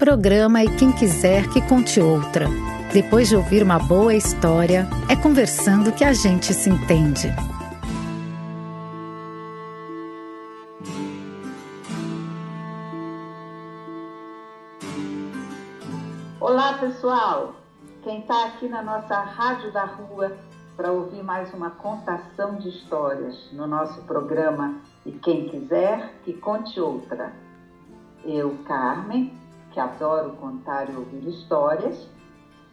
Programa e quem quiser que conte outra. Depois de ouvir uma boa história, é conversando que a gente se entende. Olá, pessoal! Quem está aqui na nossa Rádio da Rua para ouvir mais uma contação de histórias no nosso programa E Quem Quiser que Conte Outra. Eu, Carmen, que adoro contar e ouvir histórias,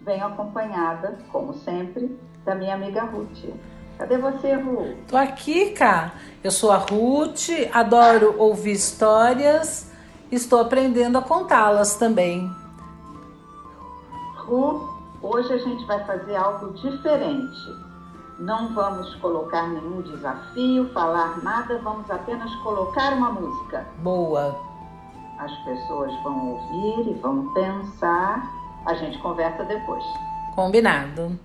venho acompanhada, como sempre, da minha amiga Ruth. Cadê você, Ruth? Tô aqui, cá. Eu sou a Ruth, adoro ouvir histórias, estou aprendendo a contá-las também. Ru, hoje a gente vai fazer algo diferente. Não vamos colocar nenhum desafio, falar nada, vamos apenas colocar uma música. Boa. As pessoas vão ouvir e vão pensar. A gente conversa depois. Combinado.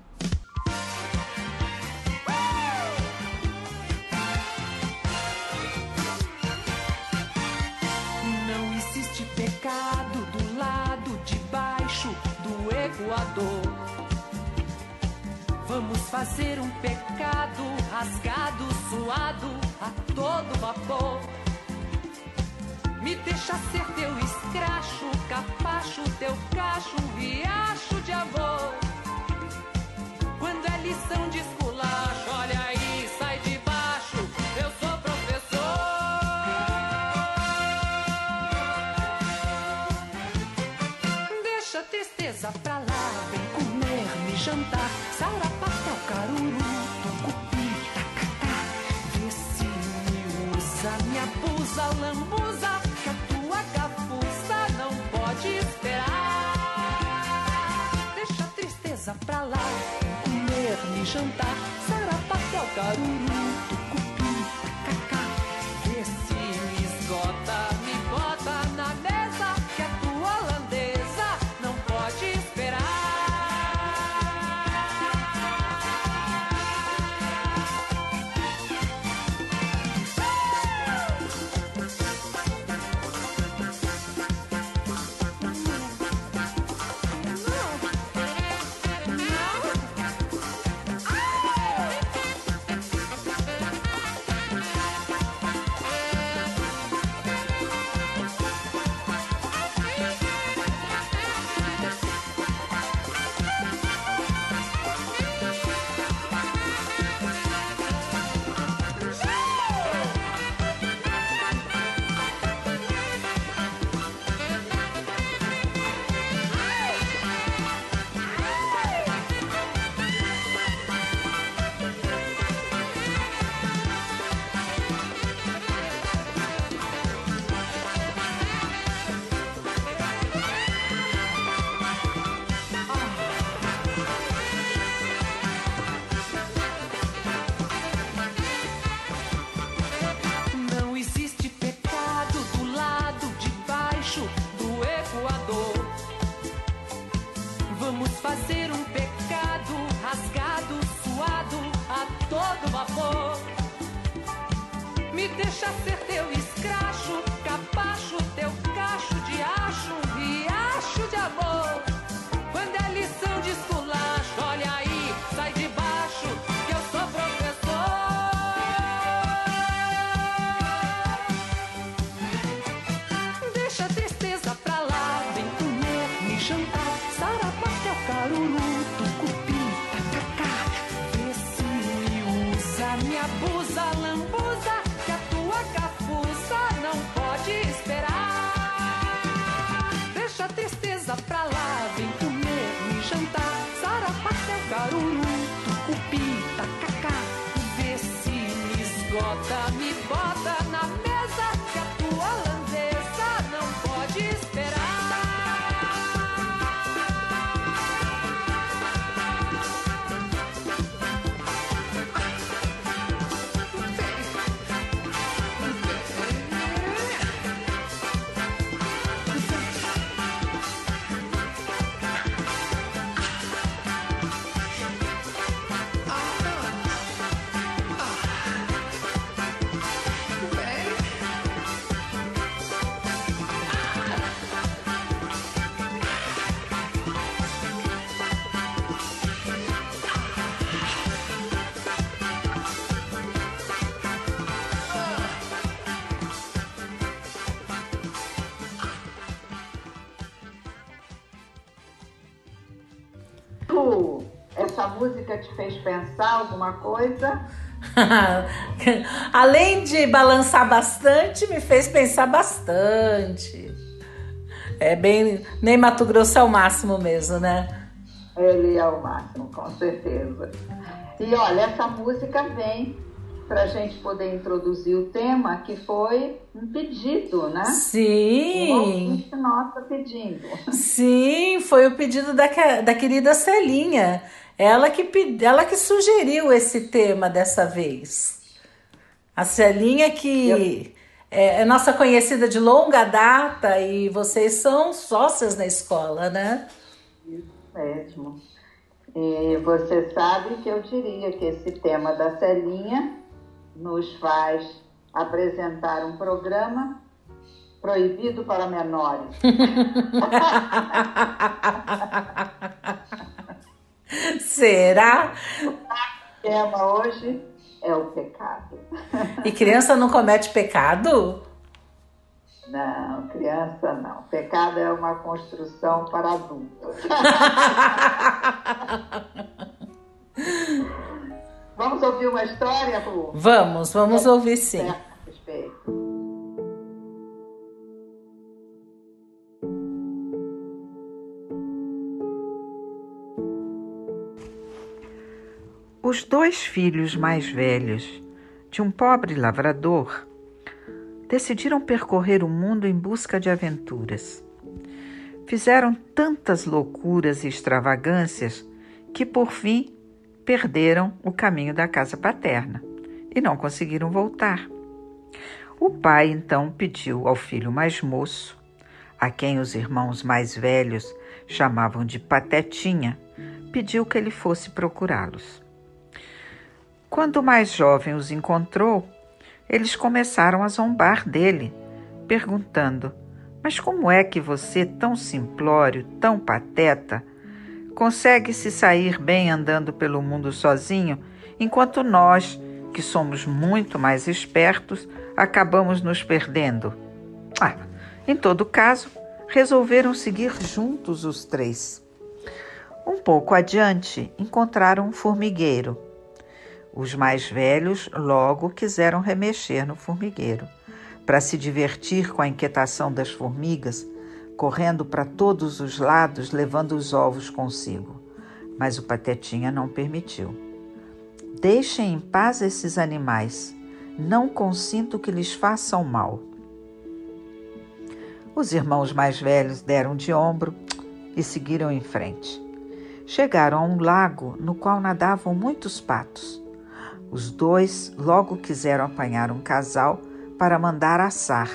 Não existe pecado do lado de baixo do Equador. Vamos fazer um pecado rasgado, suado a todo vapor. Me deixa ser teu escracho, capacho, teu cacho, riacho de amor. Quando é lição de esculacho, pra lá, comer, me jantar, sarapatel, caruru, Me música te fez pensar alguma coisa? Além de balançar bastante, me fez pensar bastante. É bem. Nem Mato Grosso é o máximo mesmo, né? Ele é o máximo, com certeza. E olha, essa música vem para a gente poder introduzir o tema, que foi um pedido, né? Sim. Um nossa pedindo. Sim, foi o pedido da, da querida Celinha. Ela que, ela que sugeriu esse tema dessa vez. A Celinha que Eu... é, é nossa conhecida de longa data e vocês são sócias na escola, né? Isso mesmo. E você sabe que eu diria que esse tema da Celinha nos faz apresentar um programa proibido para menores. Será? O tema hoje é o pecado. E criança não comete pecado? Não, criança não. Pecado é uma construção para adultos. vamos ouvir uma história, Lu? Vamos, vamos ouvir sim. Respeito. Os dois filhos mais velhos de um pobre lavrador decidiram percorrer o mundo em busca de aventuras. Fizeram tantas loucuras e extravagâncias que, por fim, perderam o caminho da casa paterna e não conseguiram voltar. O pai então pediu ao filho mais moço, a quem os irmãos mais velhos chamavam de Patetinha, pediu que ele fosse procurá-los. Quando o mais jovem os encontrou, eles começaram a zombar dele, perguntando: Mas como é que você, tão simplório, tão pateta, consegue se sair bem andando pelo mundo sozinho, enquanto nós, que somos muito mais espertos, acabamos nos perdendo? Ah, em todo caso, resolveram seguir juntos os três. Um pouco adiante, encontraram um formigueiro os mais velhos logo quiseram remexer no formigueiro, para se divertir com a inquietação das formigas, correndo para todos os lados, levando os ovos consigo. Mas o Patetinha não permitiu. Deixem em paz esses animais. Não consinto que lhes façam mal. Os irmãos mais velhos deram de ombro e seguiram em frente. Chegaram a um lago no qual nadavam muitos patos. Os dois logo quiseram apanhar um casal para mandar assar,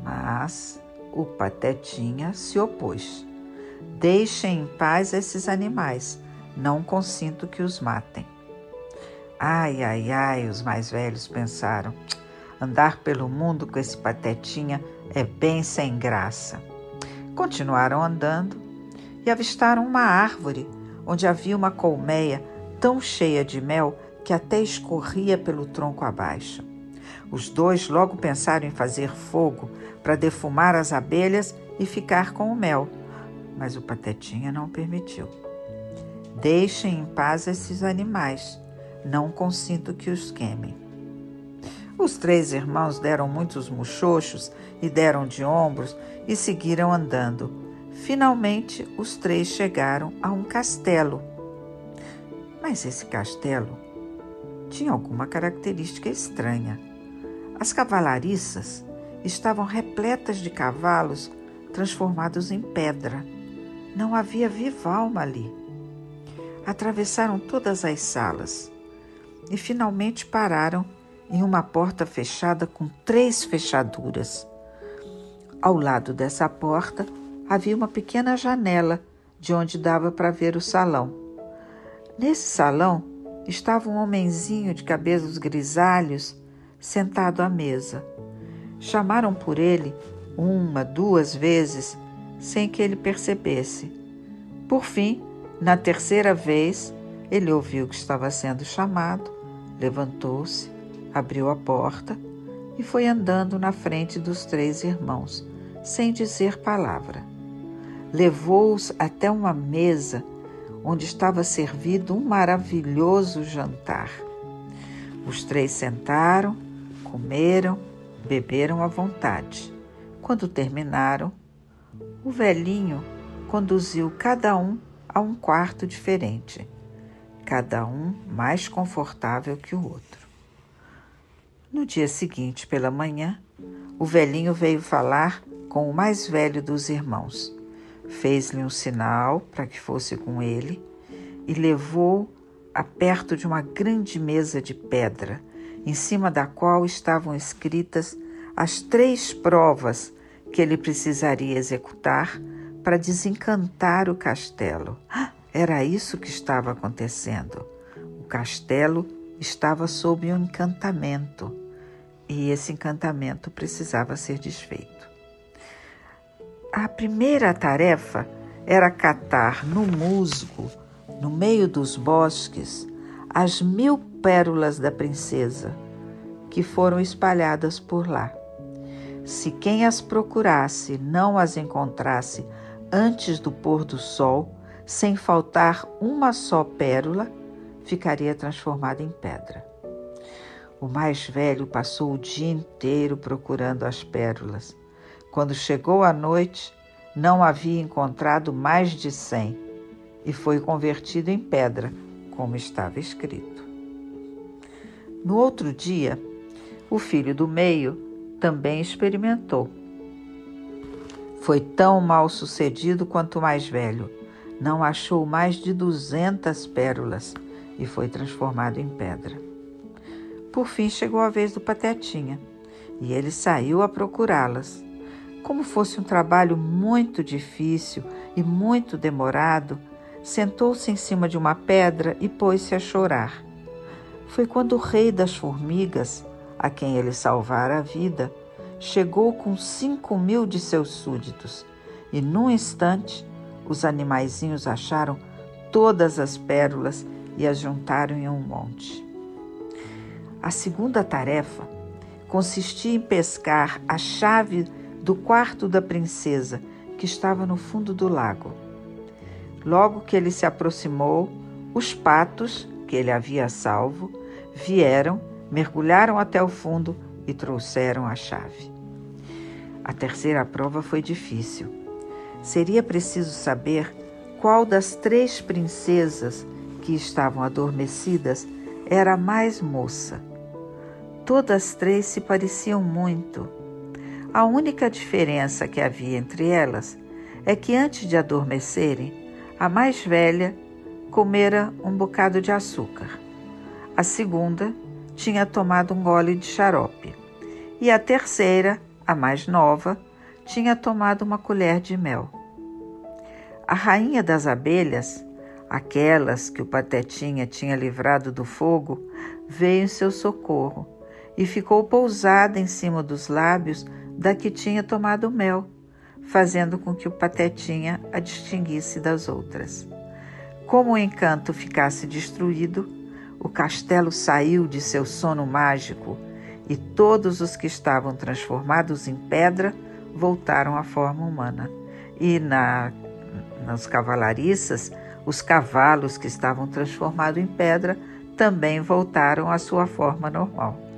mas o Patetinha se opôs. Deixem em paz esses animais, não consinto que os matem. Ai, ai, ai, os mais velhos pensaram. Andar pelo mundo com esse Patetinha é bem sem graça. Continuaram andando e avistaram uma árvore onde havia uma colmeia tão cheia de mel que até escorria pelo tronco abaixo. Os dois logo pensaram em fazer fogo para defumar as abelhas e ficar com o mel, mas o Patetinha não permitiu. Deixem em paz esses animais, não consinto que os queimem. Os três irmãos deram muitos muxoxos e deram de ombros e seguiram andando. Finalmente, os três chegaram a um castelo. Mas esse castelo tinha alguma característica estranha. As cavalariças estavam repletas de cavalos transformados em pedra. Não havia viva alma ali. Atravessaram todas as salas e finalmente pararam em uma porta fechada com três fechaduras. Ao lado dessa porta havia uma pequena janela de onde dava para ver o salão. Nesse salão estava um homenzinho de cabelos grisalhos sentado à mesa. Chamaram por ele uma, duas vezes, sem que ele percebesse. Por fim, na terceira vez, ele ouviu que estava sendo chamado, levantou-se, abriu a porta e foi andando na frente dos três irmãos, sem dizer palavra. Levou-os até uma mesa onde estava servido um maravilhoso jantar. Os três sentaram, comeram, beberam à vontade. Quando terminaram, o velhinho conduziu cada um a um quarto diferente, cada um mais confortável que o outro. No dia seguinte, pela manhã, o velhinho veio falar com o mais velho dos irmãos. Fez-lhe um sinal para que fosse com ele e levou a perto de uma grande mesa de pedra, em cima da qual estavam escritas as três provas que ele precisaria executar para desencantar o castelo. Era isso que estava acontecendo. O castelo estava sob um encantamento e esse encantamento precisava ser desfeito. A primeira tarefa era catar no musgo, no meio dos bosques, as mil pérolas da princesa que foram espalhadas por lá. Se quem as procurasse não as encontrasse antes do pôr do sol, sem faltar uma só pérola, ficaria transformada em pedra. O mais velho passou o dia inteiro procurando as pérolas. Quando chegou a noite, não havia encontrado mais de cem e foi convertido em pedra, como estava escrito. No outro dia, o filho do meio também experimentou. Foi tão mal sucedido quanto o mais velho. Não achou mais de duzentas pérolas e foi transformado em pedra. Por fim chegou a vez do Patetinha e ele saiu a procurá-las. Como fosse um trabalho muito difícil e muito demorado, sentou-se em cima de uma pedra e pôs-se a chorar. Foi quando o rei das formigas, a quem ele salvara a vida, chegou com cinco mil de seus súditos e, num instante, os animaizinhos acharam todas as pérolas e as juntaram em um monte. A segunda tarefa consistia em pescar a chave do quarto da princesa, que estava no fundo do lago. Logo que ele se aproximou, os patos, que ele havia salvo, vieram, mergulharam até o fundo e trouxeram a chave. A terceira prova foi difícil. Seria preciso saber qual das três princesas que estavam adormecidas era a mais moça. Todas três se pareciam muito. A única diferença que havia entre elas é que antes de adormecerem, a mais velha comera um bocado de açúcar. A segunda tinha tomado um gole de xarope. E a terceira, a mais nova, tinha tomado uma colher de mel. A rainha das abelhas, aquelas que o Patetinha tinha livrado do fogo, veio em seu socorro e ficou pousada em cima dos lábios da que tinha tomado mel fazendo com que o Patetinha a distinguisse das outras. Como o encanto ficasse destruído, o castelo saiu de seu sono mágico e todos os que estavam transformados em pedra voltaram à forma humana. E na, nas cavalariças, os cavalos que estavam transformados em pedra também voltaram à sua forma normal.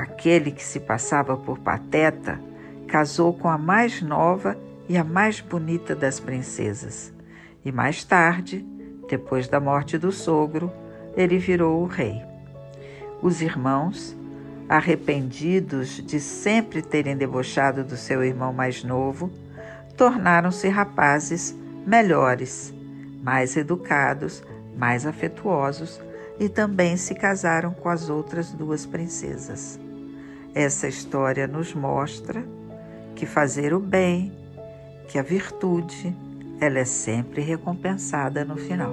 Aquele que se passava por pateta casou com a mais nova e a mais bonita das princesas. E mais tarde, depois da morte do sogro, ele virou o rei. Os irmãos, arrependidos de sempre terem debochado do seu irmão mais novo, tornaram-se rapazes melhores, mais educados, mais afetuosos e também se casaram com as outras duas princesas. Essa história nos mostra que fazer o bem, que a virtude, ela é sempre recompensada no final.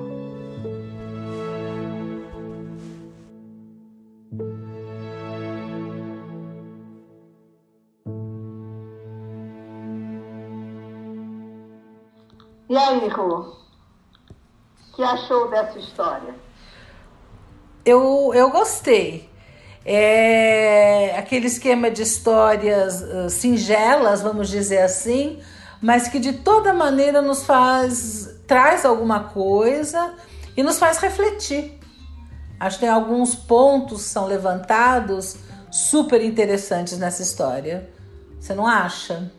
E aí, Rô? O que achou dessa história? Eu, eu gostei. É aquele esquema de histórias uh, singelas, vamos dizer assim, mas que de toda maneira nos faz traz alguma coisa e nos faz refletir. Acho que tem alguns pontos que são levantados super interessantes nessa história. Você não acha?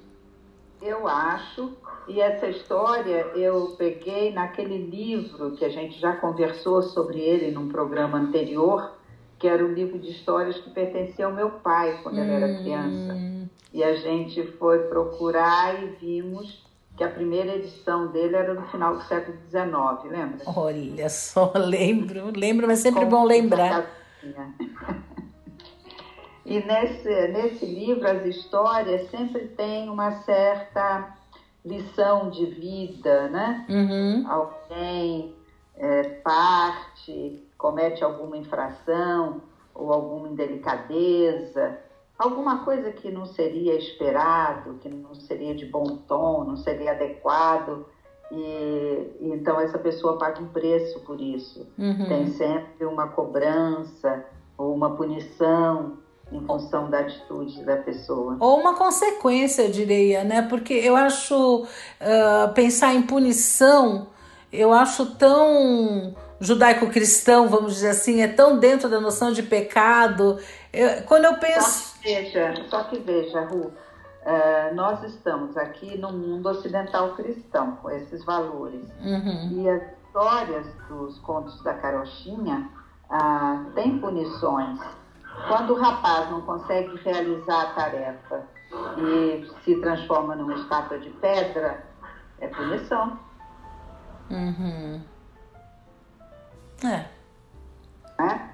Eu acho. E essa história eu peguei naquele livro que a gente já conversou sobre ele num programa anterior, que era o livro de histórias que pertencia ao meu pai quando hum. ele era criança. E a gente foi procurar e vimos que a primeira edição dele era no final do século XIX, lembra? Olha só, lembro, lembro, mas sempre Como bom lembrar. e nesse, nesse livro, as histórias sempre têm uma certa lição de vida, né? Uhum. Alguém é, parte, comete alguma infração ou alguma indelicadeza, alguma coisa que não seria esperado, que não seria de bom tom, não seria adequado. E, e então essa pessoa paga um preço por isso. Uhum. Tem sempre uma cobrança ou uma punição em função da atitude da pessoa. Ou uma consequência, eu diria, né? Porque eu acho uh, pensar em punição, eu acho tão judaico-cristão, vamos dizer assim, é tão dentro da noção de pecado. Eu, quando eu penso. Só que veja, só que veja, Ru, uh, nós estamos aqui no mundo ocidental cristão, com esses valores. Uhum. E as histórias dos contos da carochinha uh, têm punições quando o rapaz não consegue realizar a tarefa e se transforma numa estátua de pedra, é punição. Uhum. É. é.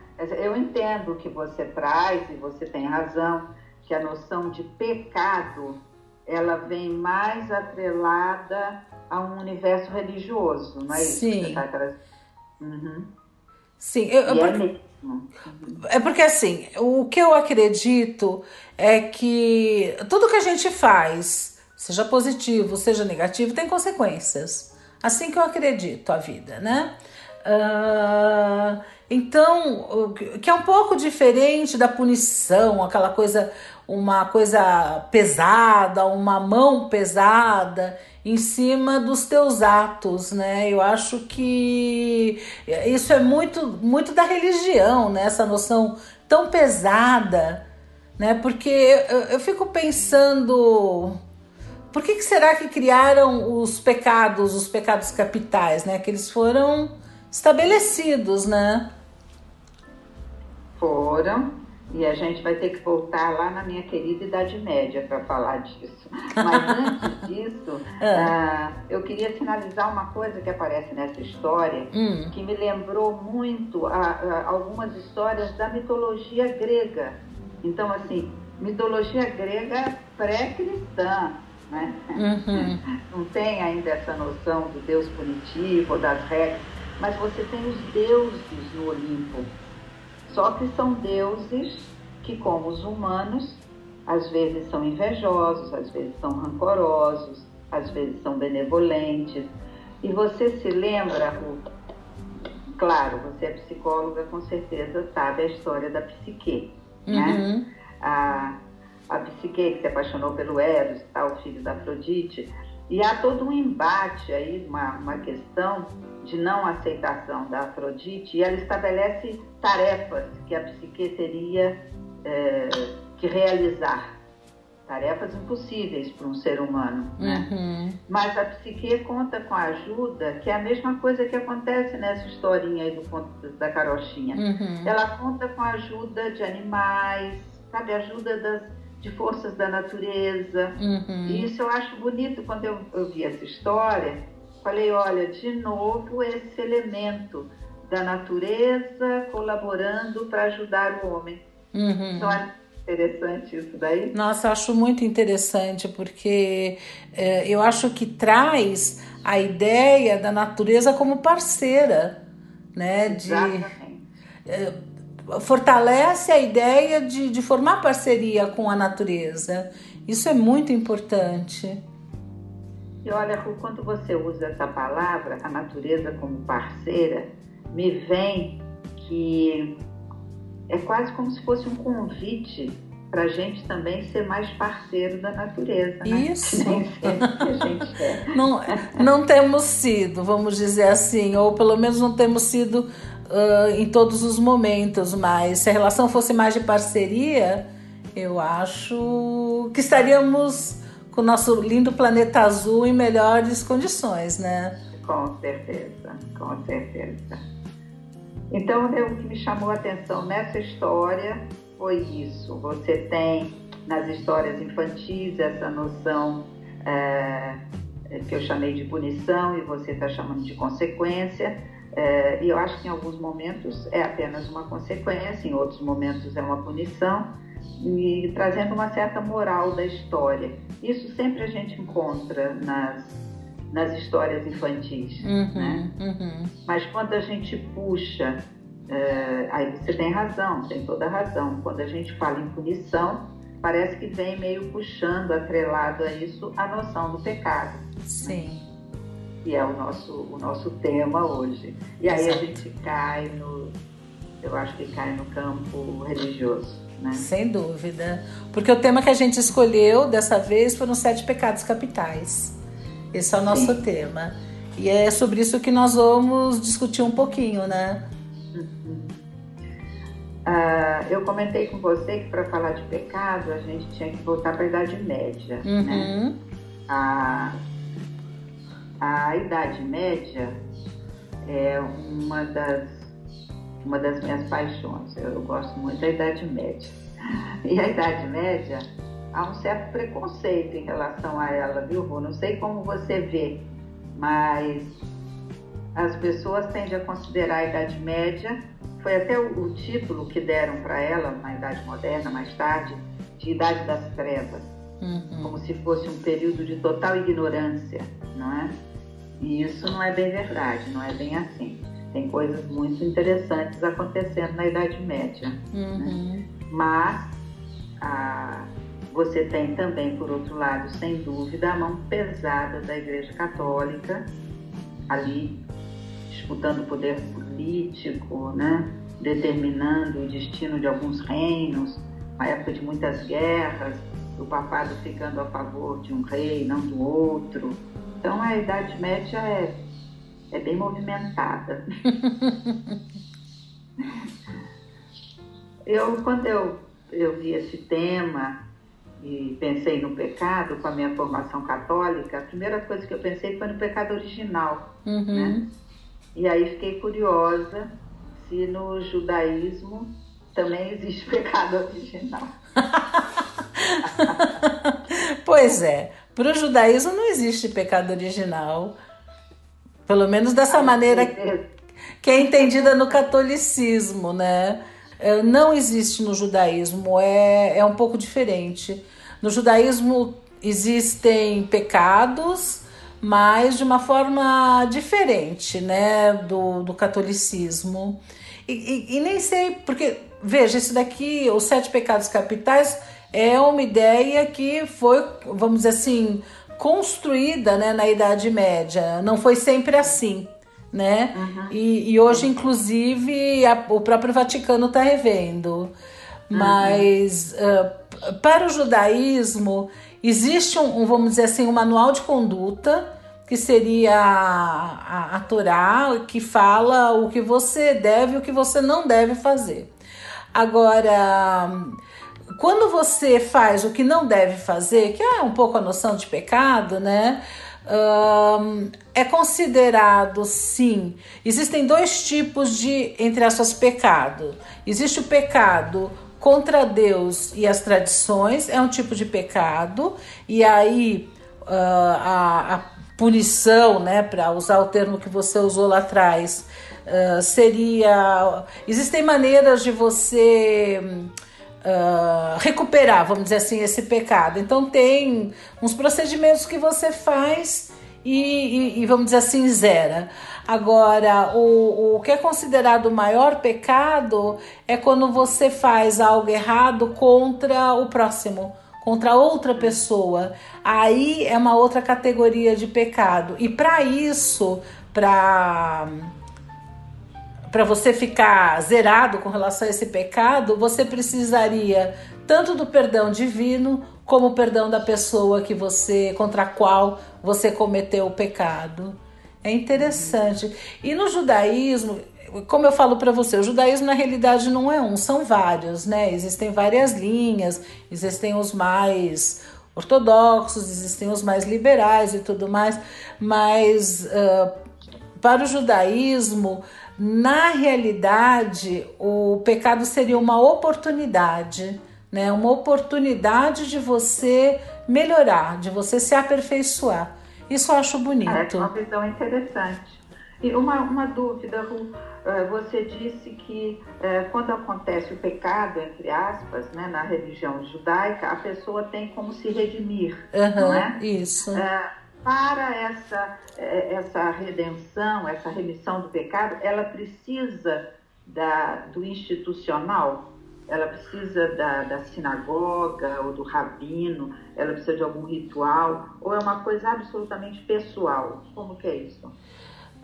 Eu entendo o que você traz e você tem razão, que a noção de pecado ela vem mais atrelada a um universo religioso, não é isso? Sim. Que você tá uhum. Sim, eu, eu, é é porque assim, o que eu acredito é que tudo que a gente faz, seja positivo, seja negativo, tem consequências. Assim que eu acredito a vida, né? Uh, então, que é um pouco diferente da punição, aquela coisa, uma coisa pesada, uma mão pesada em cima dos teus atos, né? Eu acho que isso é muito, muito da religião, né? Essa noção tão pesada, né? Porque eu, eu fico pensando, por que, que será que criaram os pecados, os pecados capitais, né? Que eles foram estabelecidos, né? Foram e a gente vai ter que voltar lá na minha querida Idade Média para falar disso. Mas antes disso, é. uh, eu queria finalizar uma coisa que aparece nessa história, hum. que me lembrou muito a, a, algumas histórias da mitologia grega. Então, assim, mitologia grega pré-cristã. Né? Uhum. Não tem ainda essa noção do Deus punitivo, das regras, mas você tem os deuses no Olimpo só que são deuses que, como os humanos, às vezes são invejosos, às vezes são rancorosos, às vezes são benevolentes. E você se lembra? Claro, você é psicóloga, com certeza sabe a história da psique, né? uhum. né? A, a psique que se apaixonou pelo Eros, tá, o filho da Afrodite, e há todo um embate aí, uma, uma questão de não aceitação da Afrodite, e ela estabelece tarefas que a psique teria é, que realizar. Tarefas impossíveis para um ser humano. Né? Uhum. Mas a psique conta com a ajuda, que é a mesma coisa que acontece nessa historinha aí do conto da carochinha. Uhum. Ela conta com a ajuda de animais, sabe, ajuda das de forças da natureza. Uhum. E isso eu acho bonito quando eu, eu vi essa história. Falei, olha, de novo esse elemento da natureza colaborando para ajudar o homem. Uhum. Então é interessante isso daí. Nossa, eu acho muito interessante porque é, eu acho que traz a ideia da natureza como parceira, né? De, Exatamente. É, fortalece a ideia de, de formar parceria com a natureza. Isso é muito importante. E olha, quando você usa essa palavra, a natureza como parceira, me vem que é quase como se fosse um convite para a gente também ser mais parceiro da natureza. Né? Isso. Nem sempre a gente é. Não, não temos sido, vamos dizer assim, ou pelo menos não temos sido uh, em todos os momentos, mas se a relação fosse mais de parceria, eu acho que estaríamos com o nosso lindo planeta azul em melhores condições, né? Com certeza, com certeza. Então, o que me chamou a atenção nessa história foi isso. Você tem nas histórias infantis essa noção é, que eu chamei de punição e você está chamando de consequência. É, e eu acho que em alguns momentos é apenas uma consequência, em outros momentos é uma punição, e trazendo uma certa moral da história. Isso sempre a gente encontra nas, nas histórias infantis. Uhum, né? uhum. Mas quando a gente puxa é, aí você tem razão, tem toda razão. Quando a gente fala em punição, parece que vem meio puxando, atrelado a isso, a noção do pecado. Sim. Que é o nosso, o nosso tema hoje. E aí Exato. a gente cai no. Eu acho que cai no campo religioso. Né? Sem dúvida. Porque o tema que a gente escolheu dessa vez foram os sete pecados capitais. Esse é o nosso Sim. tema. E é sobre isso que nós vamos discutir um pouquinho, né? Ah, eu comentei com você que para falar de pecado a gente tinha que voltar para a Idade Média. Né? Uhum. A, Idade Média é uma das, uma das minhas paixões. Eu gosto muito da Idade Média. E a Idade Média, há um certo preconceito em relação a ela, viu, Rô? Não sei como você vê, mas as pessoas tendem a considerar a Idade Média, foi até o, o título que deram para ela na Idade Moderna, mais tarde, de Idade das Trevas Uhum. como se fosse um período de total ignorância, não é? E isso não é bem verdade, não é bem assim. Tem coisas muito interessantes acontecendo na Idade Média. Uhum. Mas ah, você tem também, por outro lado, sem dúvida, a mão pesada da Igreja Católica ali disputando o poder político, né? determinando o destino de alguns reinos, uma época de muitas guerras, o papado ficando a favor de um rei, não do outro. Então a Idade Média é, é bem movimentada. eu, quando eu, eu vi esse tema e pensei no pecado com a minha formação católica, a primeira coisa que eu pensei foi no pecado original. Uhum. Né? E aí fiquei curiosa se no judaísmo também existe pecado original. pois é, para o judaísmo não existe pecado original. Pelo menos dessa maneira que é entendida no catolicismo, né? É, Não existe no judaísmo, é, é um pouco diferente. No judaísmo existem pecados, mas de uma forma diferente, né? Do, do catolicismo. E, e- e nem sei, porque, veja, isso daqui, os sete pecados capitais, é uma ideia que foi, vamos dizer assim, construída né, na Idade Média. Não foi sempre assim, né? E, e hoje, inclusive, a- o próprio Vaticano está revendo. Mas ah, para o judaísmo existe um, um, vamos dizer assim, um manual de conduta que seria a, a, a Torá, que fala o que você deve e o que você não deve fazer. Agora, quando você faz o que não deve fazer, que é um pouco a noção de pecado, né? Ahn, é considerado sim. Existem dois tipos de, entre aspas, pecado. Existe o pecado contra Deus e as tradições, é um tipo de pecado, e aí ah, a, a punição, né, para usar o termo que você usou lá atrás, ah, seria. Existem maneiras de você ah, recuperar, vamos dizer assim, esse pecado. Então tem uns procedimentos que você faz e, e- e, vamos dizer assim, zera. Agora, o, o que é considerado o maior pecado é quando você faz algo errado contra o próximo, contra outra pessoa. Aí é uma outra categoria de pecado. E para isso, para para você ficar zerado com relação a esse pecado, você precisaria tanto do perdão divino como o perdão da pessoa que você contra a qual você cometeu o pecado. É interessante. E no judaísmo, como eu falo para você, o judaísmo na realidade não é um, são vários, né? Existem várias linhas, existem os mais ortodoxos, existem os mais liberais e tudo mais, mas uh, para o judaísmo, na realidade, o pecado seria uma oportunidade, né? Uma oportunidade de você melhorar, de você se aperfeiçoar. Isso eu acho bonito. É uma visão interessante. E uma, uma dúvida, Ru, eh, você disse que é, quando acontece o pecado, entre aspas, né, na religião judaica, a pessoa tem como se redimir, uhum, não é? Isso. É, para essa, essa redenção, essa remissão do pecado, ela precisa da, do institucional, ela precisa da, da, sinagoga ou do rabino, ela precisa de algum ritual, ou é uma coisa absolutamente pessoal? Como que é isso?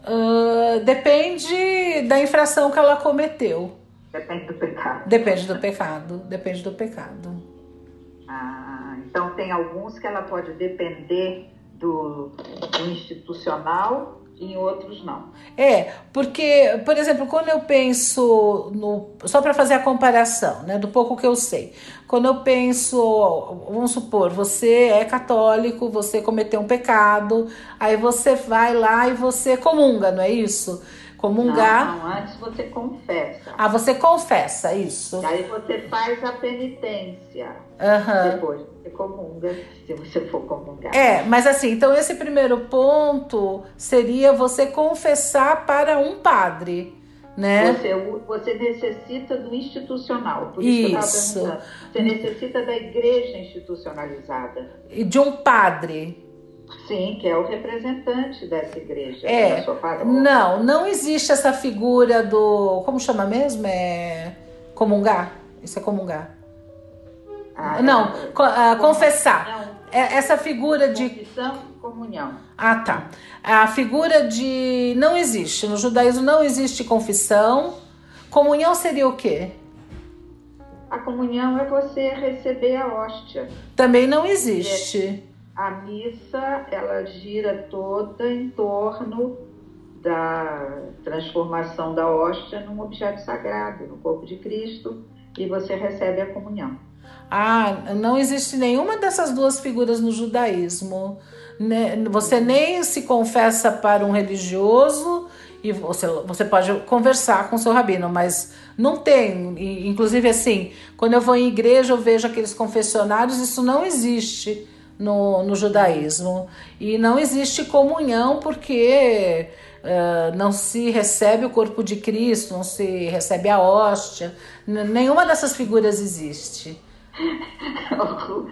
Uh, depende da infração que ela cometeu. Depende do pecado. Depende do pecado. Depende do pecado. Ah, então tem alguns que ela pode depender do, do institucional em outros não. É, porque, por exemplo, quando eu penso no. Só para fazer a comparação, né, do pouco que eu sei. Quando eu penso, vamos supor, você é católico, você cometeu um pecado, aí você vai lá e você comunga, não é isso? Comungar. Não, não, antes você confessa. Ah, você confessa, isso. Aí você faz a penitência. Uhum. Depois você comunga, se você for comungar. É, mas assim, então esse primeiro ponto seria você confessar para um padre. Né? Você, você necessita do institucional, por isso, isso. Você necessita da igreja institucionalizada. E de um padre. Sim, que é o representante dessa igreja. É. Não, não existe essa figura do. Como chama mesmo? É. Comungar? Isso é comungar. Ah, não, é, confessar. Não. É, essa figura de. Confissão e comunhão. Ah, tá. A figura de. Não existe. No judaísmo não existe confissão. Comunhão seria o quê? A comunhão é você receber a hóstia. Também não existe a missa ela gira toda em torno da transformação da hóstia num objeto sagrado, no corpo de Cristo, e você recebe a comunhão. Ah, não existe nenhuma dessas duas figuras no judaísmo. Né? Você nem se confessa para um religioso e você, você pode conversar com seu rabino, mas não tem. Inclusive, assim, quando eu vou em igreja, eu vejo aqueles confessionários, isso não existe no, no judaísmo. E não existe comunhão porque uh, não se recebe o corpo de Cristo, não se recebe a hóstia. Nenhuma dessas figuras existe.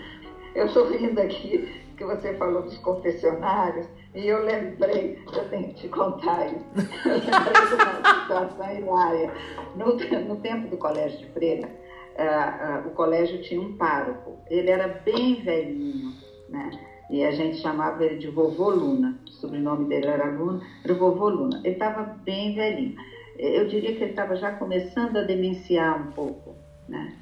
Eu estou rindo aqui que você falou dos confessionários e eu lembrei, eu tenho que te contar isso, eu lembrei de uma situação hilária. No, no tempo do Colégio de Freira, uh, uh, o colégio tinha um pároco, ele era bem velhinho, né? E a gente chamava ele de vovô Luna, o sobrenome dele era Luna, era vovô Luna. Ele estava bem velhinho. Eu diria que ele estava já começando a demenciar um pouco, né?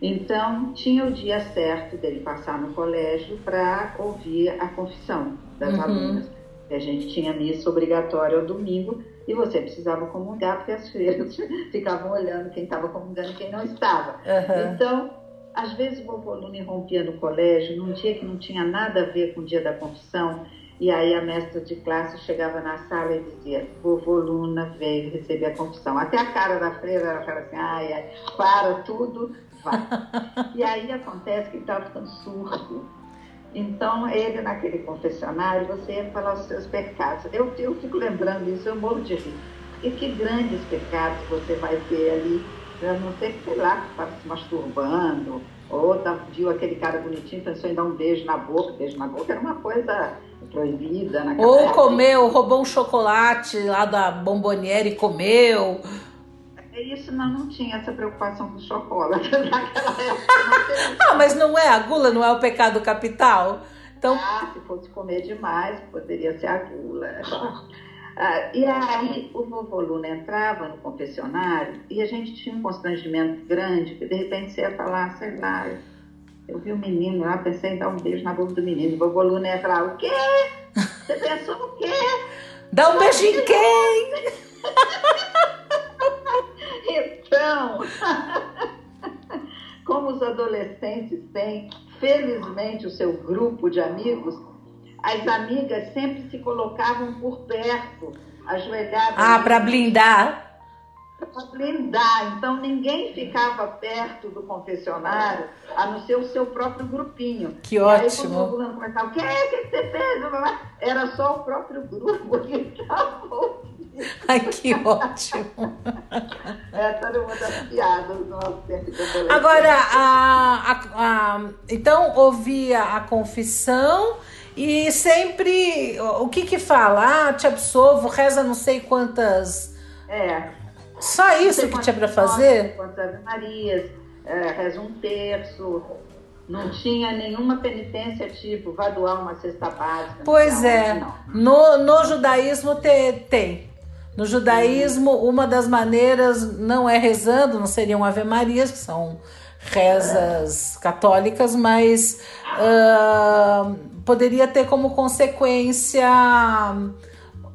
Então, tinha o dia certo dele passar no colégio para ouvir a confissão das uhum. alunas. A gente tinha missa obrigatória ao domingo e você precisava comungar, porque as freiras ficavam olhando quem estava comungando e quem não estava. Uhum. Então, às vezes o vovô Luna irrompia no colégio num dia que não tinha nada a ver com o dia da confissão, e aí a mestra de classe chegava na sala e dizia: Vovô Luna veio receber a confissão. Até a cara da freira, ela falava assim: ai, ai, para tudo, vai. e aí acontece que ele estava ficando surdo. Então, ele naquele confessionário, você ia falar os seus pecados. Eu, eu fico lembrando isso, eu morro de rir. E que grandes pecados você vai ter ali não ser que, sei lá, que estava se masturbando, ou tá, viu aquele cara bonitinho, pensou em dar um beijo na boca. Beijo na boca era uma coisa proibida naquela Ou comeu, roubou um chocolate lá da bomboniere e comeu. É isso, não, não tinha essa preocupação com chocolate naquela época. ah, mas não é a gula, não é o pecado capital? Então... Ah, se fosse comer demais, poderia ser a gula. Ah, e aí o vovô Luna entrava no confessionário e a gente tinha um constrangimento grande, que de repente você ia falar, sei lá, eu vi um menino lá, pensei em dar um beijo na boca do menino. O vovô Luna ia falar, o quê? Você pensou o quê? Dá um beijo em quem? Então, como os adolescentes têm, felizmente, o seu grupo de amigos, as amigas sempre se colocavam por perto, ajoelhadas. Ah, para blindar. Para blindar. Então, ninguém ficava perto do confessionário, a não ser o seu próprio grupinho. Que E aí, ótimo. quando o fulano começava, o que, o que você fez? Era só o próprio grupo que estava. Ai, que ótimo. Essa era uma das piadas do nosso tempo. Agora, a, a- a- então ouvia a confissão e sempre o que que fala? Ah, te absolvo, reza não sei quantas. É. Só isso que tinha para fazer? Quantas Marias, é, reza um terço. Não tinha nenhuma penitência tipo, vá doar uma cesta básica. Pois não, é. Não. No, no judaísmo te- tem. No judaísmo, uma das maneiras não é rezando, não seriam Ave Marias, que são rezas católicas, mas ah, poderia ter como consequência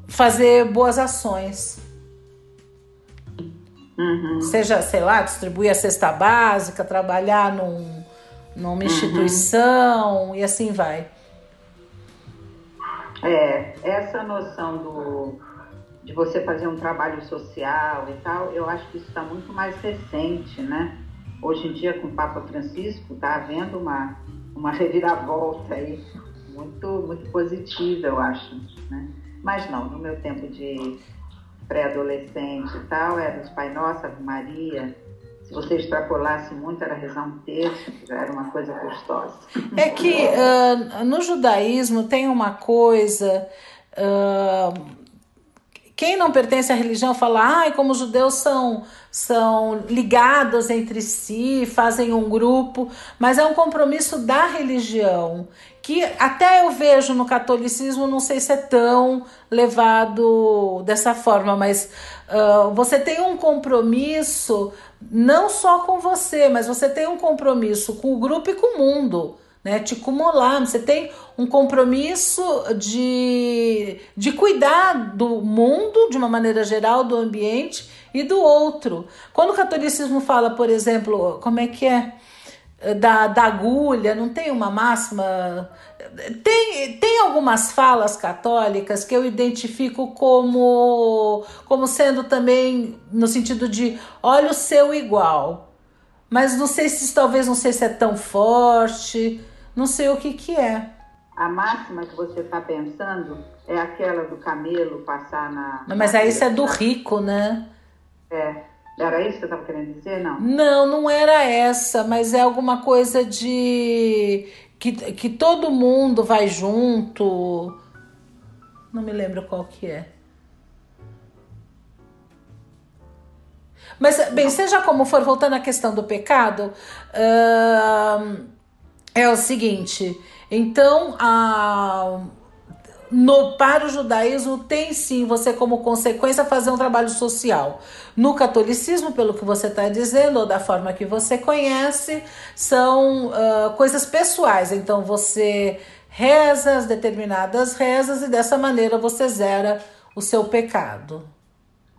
fazer boas ações. Uhum. Seja, sei lá, distribuir a cesta básica, trabalhar num, numa instituição e assim vai. É, essa noção do, de você fazer um trabalho social e tal, eu acho que isso está muito mais recente, né? Hoje em dia, com o Papa Francisco, está havendo uma, uma reviravolta aí muito, muito positiva, eu acho, né? Mas não, no meu tempo de pré-adolescente e tal, era os Pai Nosso, Ave Maria. Se você extrapolasse muito, era rezar um terço, já era uma coisa gostosa. É que ah, no judaísmo tem uma coisa. ah, quem não pertence à religião fala, ai, como os judeus são, são ligados entre si, fazem um grupo, mas é um compromisso da religião, que até eu vejo no catolicismo, não sei se é tão levado dessa forma, mas ah, você tem um compromisso não só com você, mas você tem um compromisso com o grupo e com o mundo né? Te acumular, você tem um compromisso de, de cuidar do mundo de uma maneira geral, do ambiente e do outro. Quando o catolicismo fala, por exemplo, como é que é? Da, da agulha, não tem uma máxima. Tem, tem algumas falas católicas que eu identifico como, como sendo também no sentido de olha o seu igual. Mas não sei se talvez não sei se é tão forte, não sei o que que é. A máxima que você está pensando é aquela do camelo passar na. Mas aí isso é do rico, né? É. Era isso que você estava querendo dizer? Não. Não, não era essa, mas é alguma coisa de que, que todo mundo vai junto. Não me lembro qual que é. Mas, bem, seja como for, voltando à questão do pecado, é o seguinte. Então, a, no, para o judaísmo, tem sim você como consequência fazer um trabalho social. No catolicismo, pelo que você está dizendo, ou da forma que você conhece, são ah, coisas pessoais. Então, você reza as determinadas rezas e dessa maneira você zera o seu pecado.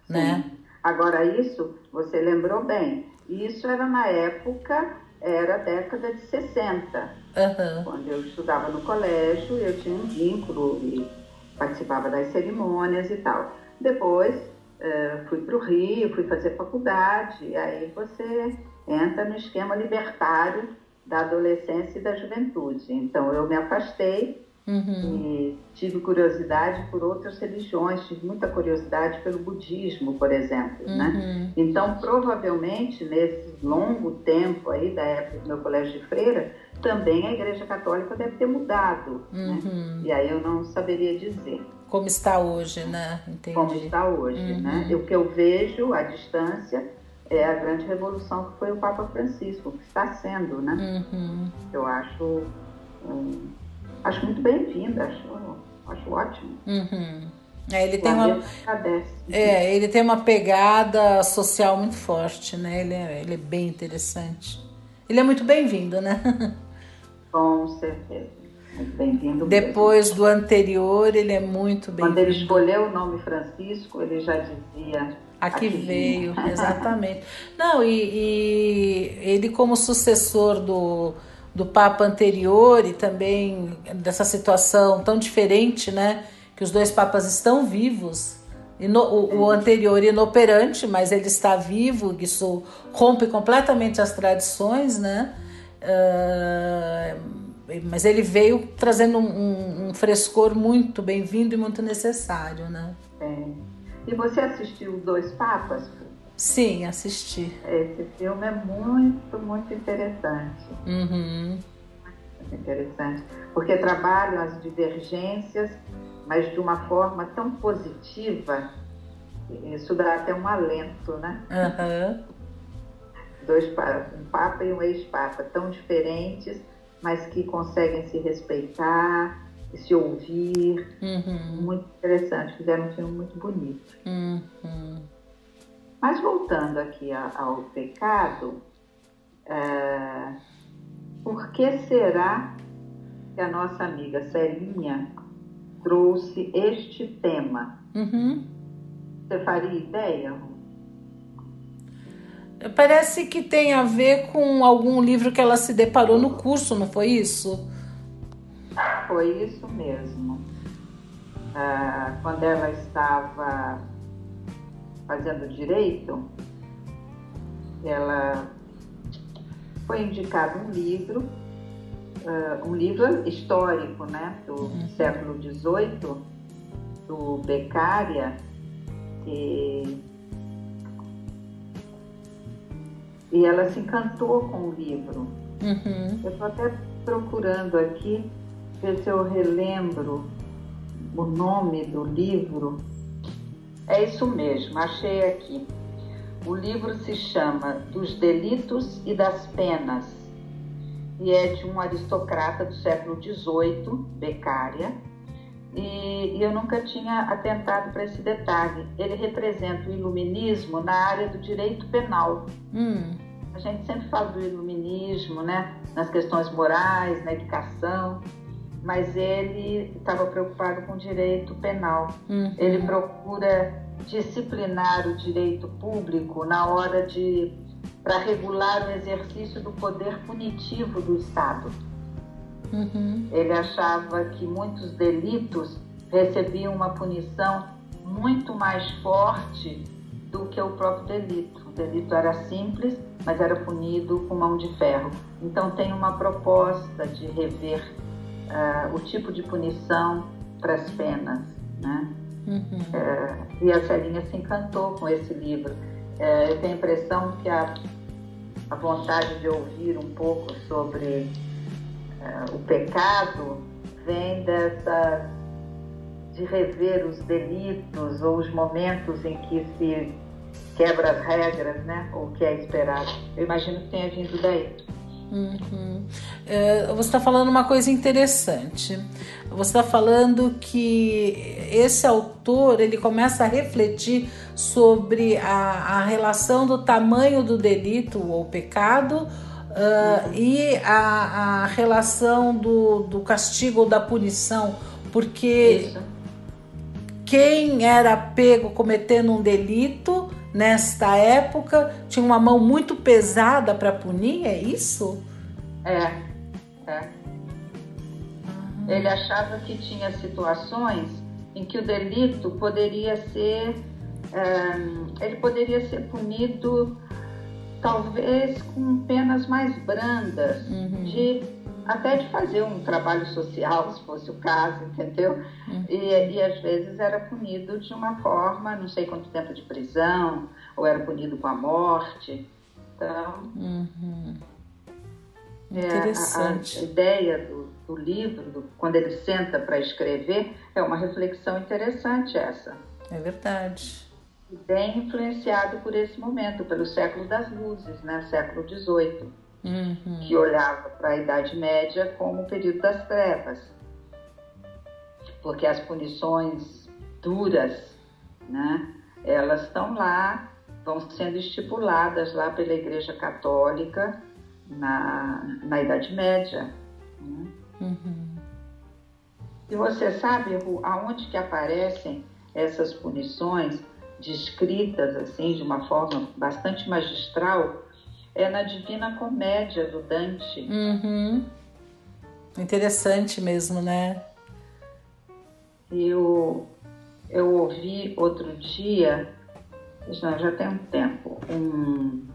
Né? Agora, isso, você lembrou bem. Isso era na época, era década de 60. Aham. Quando eu estudava no colégio, eu tinha um vínculo e participava das cerimônias e tal. Depois, eh, fui para o Rio, fui fazer faculdade, e aí você entra no esquema libertário da adolescência e da juventude. Então, eu me afastei Uhum. e tive curiosidade por outras religiões, tive muita curiosidade pelo budismo, por exemplo, né? Uhum. Então, provavelmente, nesse longo tempo aí da época do meu colégio de freira, também a Igreja Católica deve ter mudado, né? Uhum. E aí eu não saberia dizer Como está hoje, né? Entendi. como está hoje, Uhum. né? E o que eu vejo à distância é a grande revolução que foi o Papa Francisco, que está sendo, né? Uhum. Eu acho, hum, acho muito bem-vinda, acho, acho ótimo. Uhum. É, ele tem uma, é, ele tem uma pegada social muito forte, né? Ele é, ele é bem interessante. Ele é muito bem-vindo, né? Com certeza. Muito bem-vindo. Depois mesmo. do anterior, ele é muito bem-vindo. Quando ele escolheu o nome Francisco, ele já dizia. Aqui, aqui veio, exatamente. Não, e, e ele, como sucessor do, do Papa anterior e também dessa situação tão diferente, né? que os dois papas estão vivos. O, o, anterior inoperante, mas ele está vivo, isso rompe completamente as tradições, né? Uh, mas ele veio trazendo um, um frescor muito bem-vindo e muito necessário, né? É. E você assistiu Dois Papas? Sim, assisti. Esse filme é muito, muito interessante. Uhum. Muito interessante, porque trabalham as divergências mas de uma forma tão positiva, isso dá até um alento, né? Uhum. Dois, um Papa e um ex-Papa, tão diferentes, mas que conseguem se respeitar e se ouvir. Uhum. Muito interessante, fizeram um filme muito bonito. Uhum. Mas voltando aqui ao pecado, é, por que será que a nossa amiga Celinha trouxe este tema. Uhum. Você faria ideia? Parece que tem a ver com algum livro que ela se deparou no curso, não foi isso? Foi isso mesmo. Ah, quando ela estava fazendo direito, ela foi indicado um livro uh, um livro histórico, né, do uhum. século XVIII, do Beccaria, e, e ela se encantou com o livro. Uhum. Eu estou até procurando aqui ver se eu relembro o nome do livro. É isso mesmo, achei aqui. O livro se chama Dos Delitos e das Penas, e é de um aristocrata do século XVIII, Beccaria, e, e eu nunca tinha atentado para esse detalhe. Ele representa o iluminismo na área do direito penal. Hum. A gente sempre fala do iluminismo, né, nas questões morais, na educação, mas ele estava preocupado com o direito penal. Uhum. Ele procura disciplinar o direito público na hora de para regular o exercício do poder punitivo do Estado. Uhum. Ele achava que muitos delitos recebiam uma punição muito mais forte do que o próprio delito. O delito era simples, mas era punido com mão de ferro. Então tem uma proposta de rever uh, o tipo de punição para as penas, né? Uhum. Uh, e a Celinha se encantou com esse livro. Uh, eu tenho a impressão que a a vontade de ouvir um pouco sobre o pecado vem dessa de rever os delitos ou os momentos em que se quebra as regras, né? Ou que é esperado. Eu imagino que tenha vindo daí. Uhum. É, você está falando uma coisa interessante. Você está falando que esse autor ele começa a refletir sobre a, a relação do tamanho do delito ou pecado uh, e a, a, relação do, do castigo ou da punição, porque Isso. quem era pego cometendo um delito nesta época tinha uma mão muito pesada para punir, é isso? É, é. Ele achava que tinha situações em que o delito poderia ser, é, ele poderia ser punido talvez com penas mais brandas, uhum. de até de fazer um trabalho social, se fosse o caso, entendeu? Uhum. E, e às vezes era punido de uma forma, não sei quanto tempo de prisão, ou era punido com a morte. Então, uhum. Interessante. É, a, a, ideia do, do livro, do, quando ele senta para escrever, é uma reflexão interessante essa. É verdade. Bem influenciado por esse momento, pelo século das luzes, né? século XVIII, uhum. que olhava para a Idade Média como o período das trevas, porque as punições duras, né? Elas estão lá, vão sendo estipuladas lá pela Igreja Católica na, na Idade Média. Né? Uhum. E você sabe Ru, aonde que aparecem essas punições descritas assim de uma forma bastante magistral? É na Divina Comédia do Dante. Uhum. Interessante mesmo, né? Eu, eu ouvi outro dia, já, já tem um tempo, um,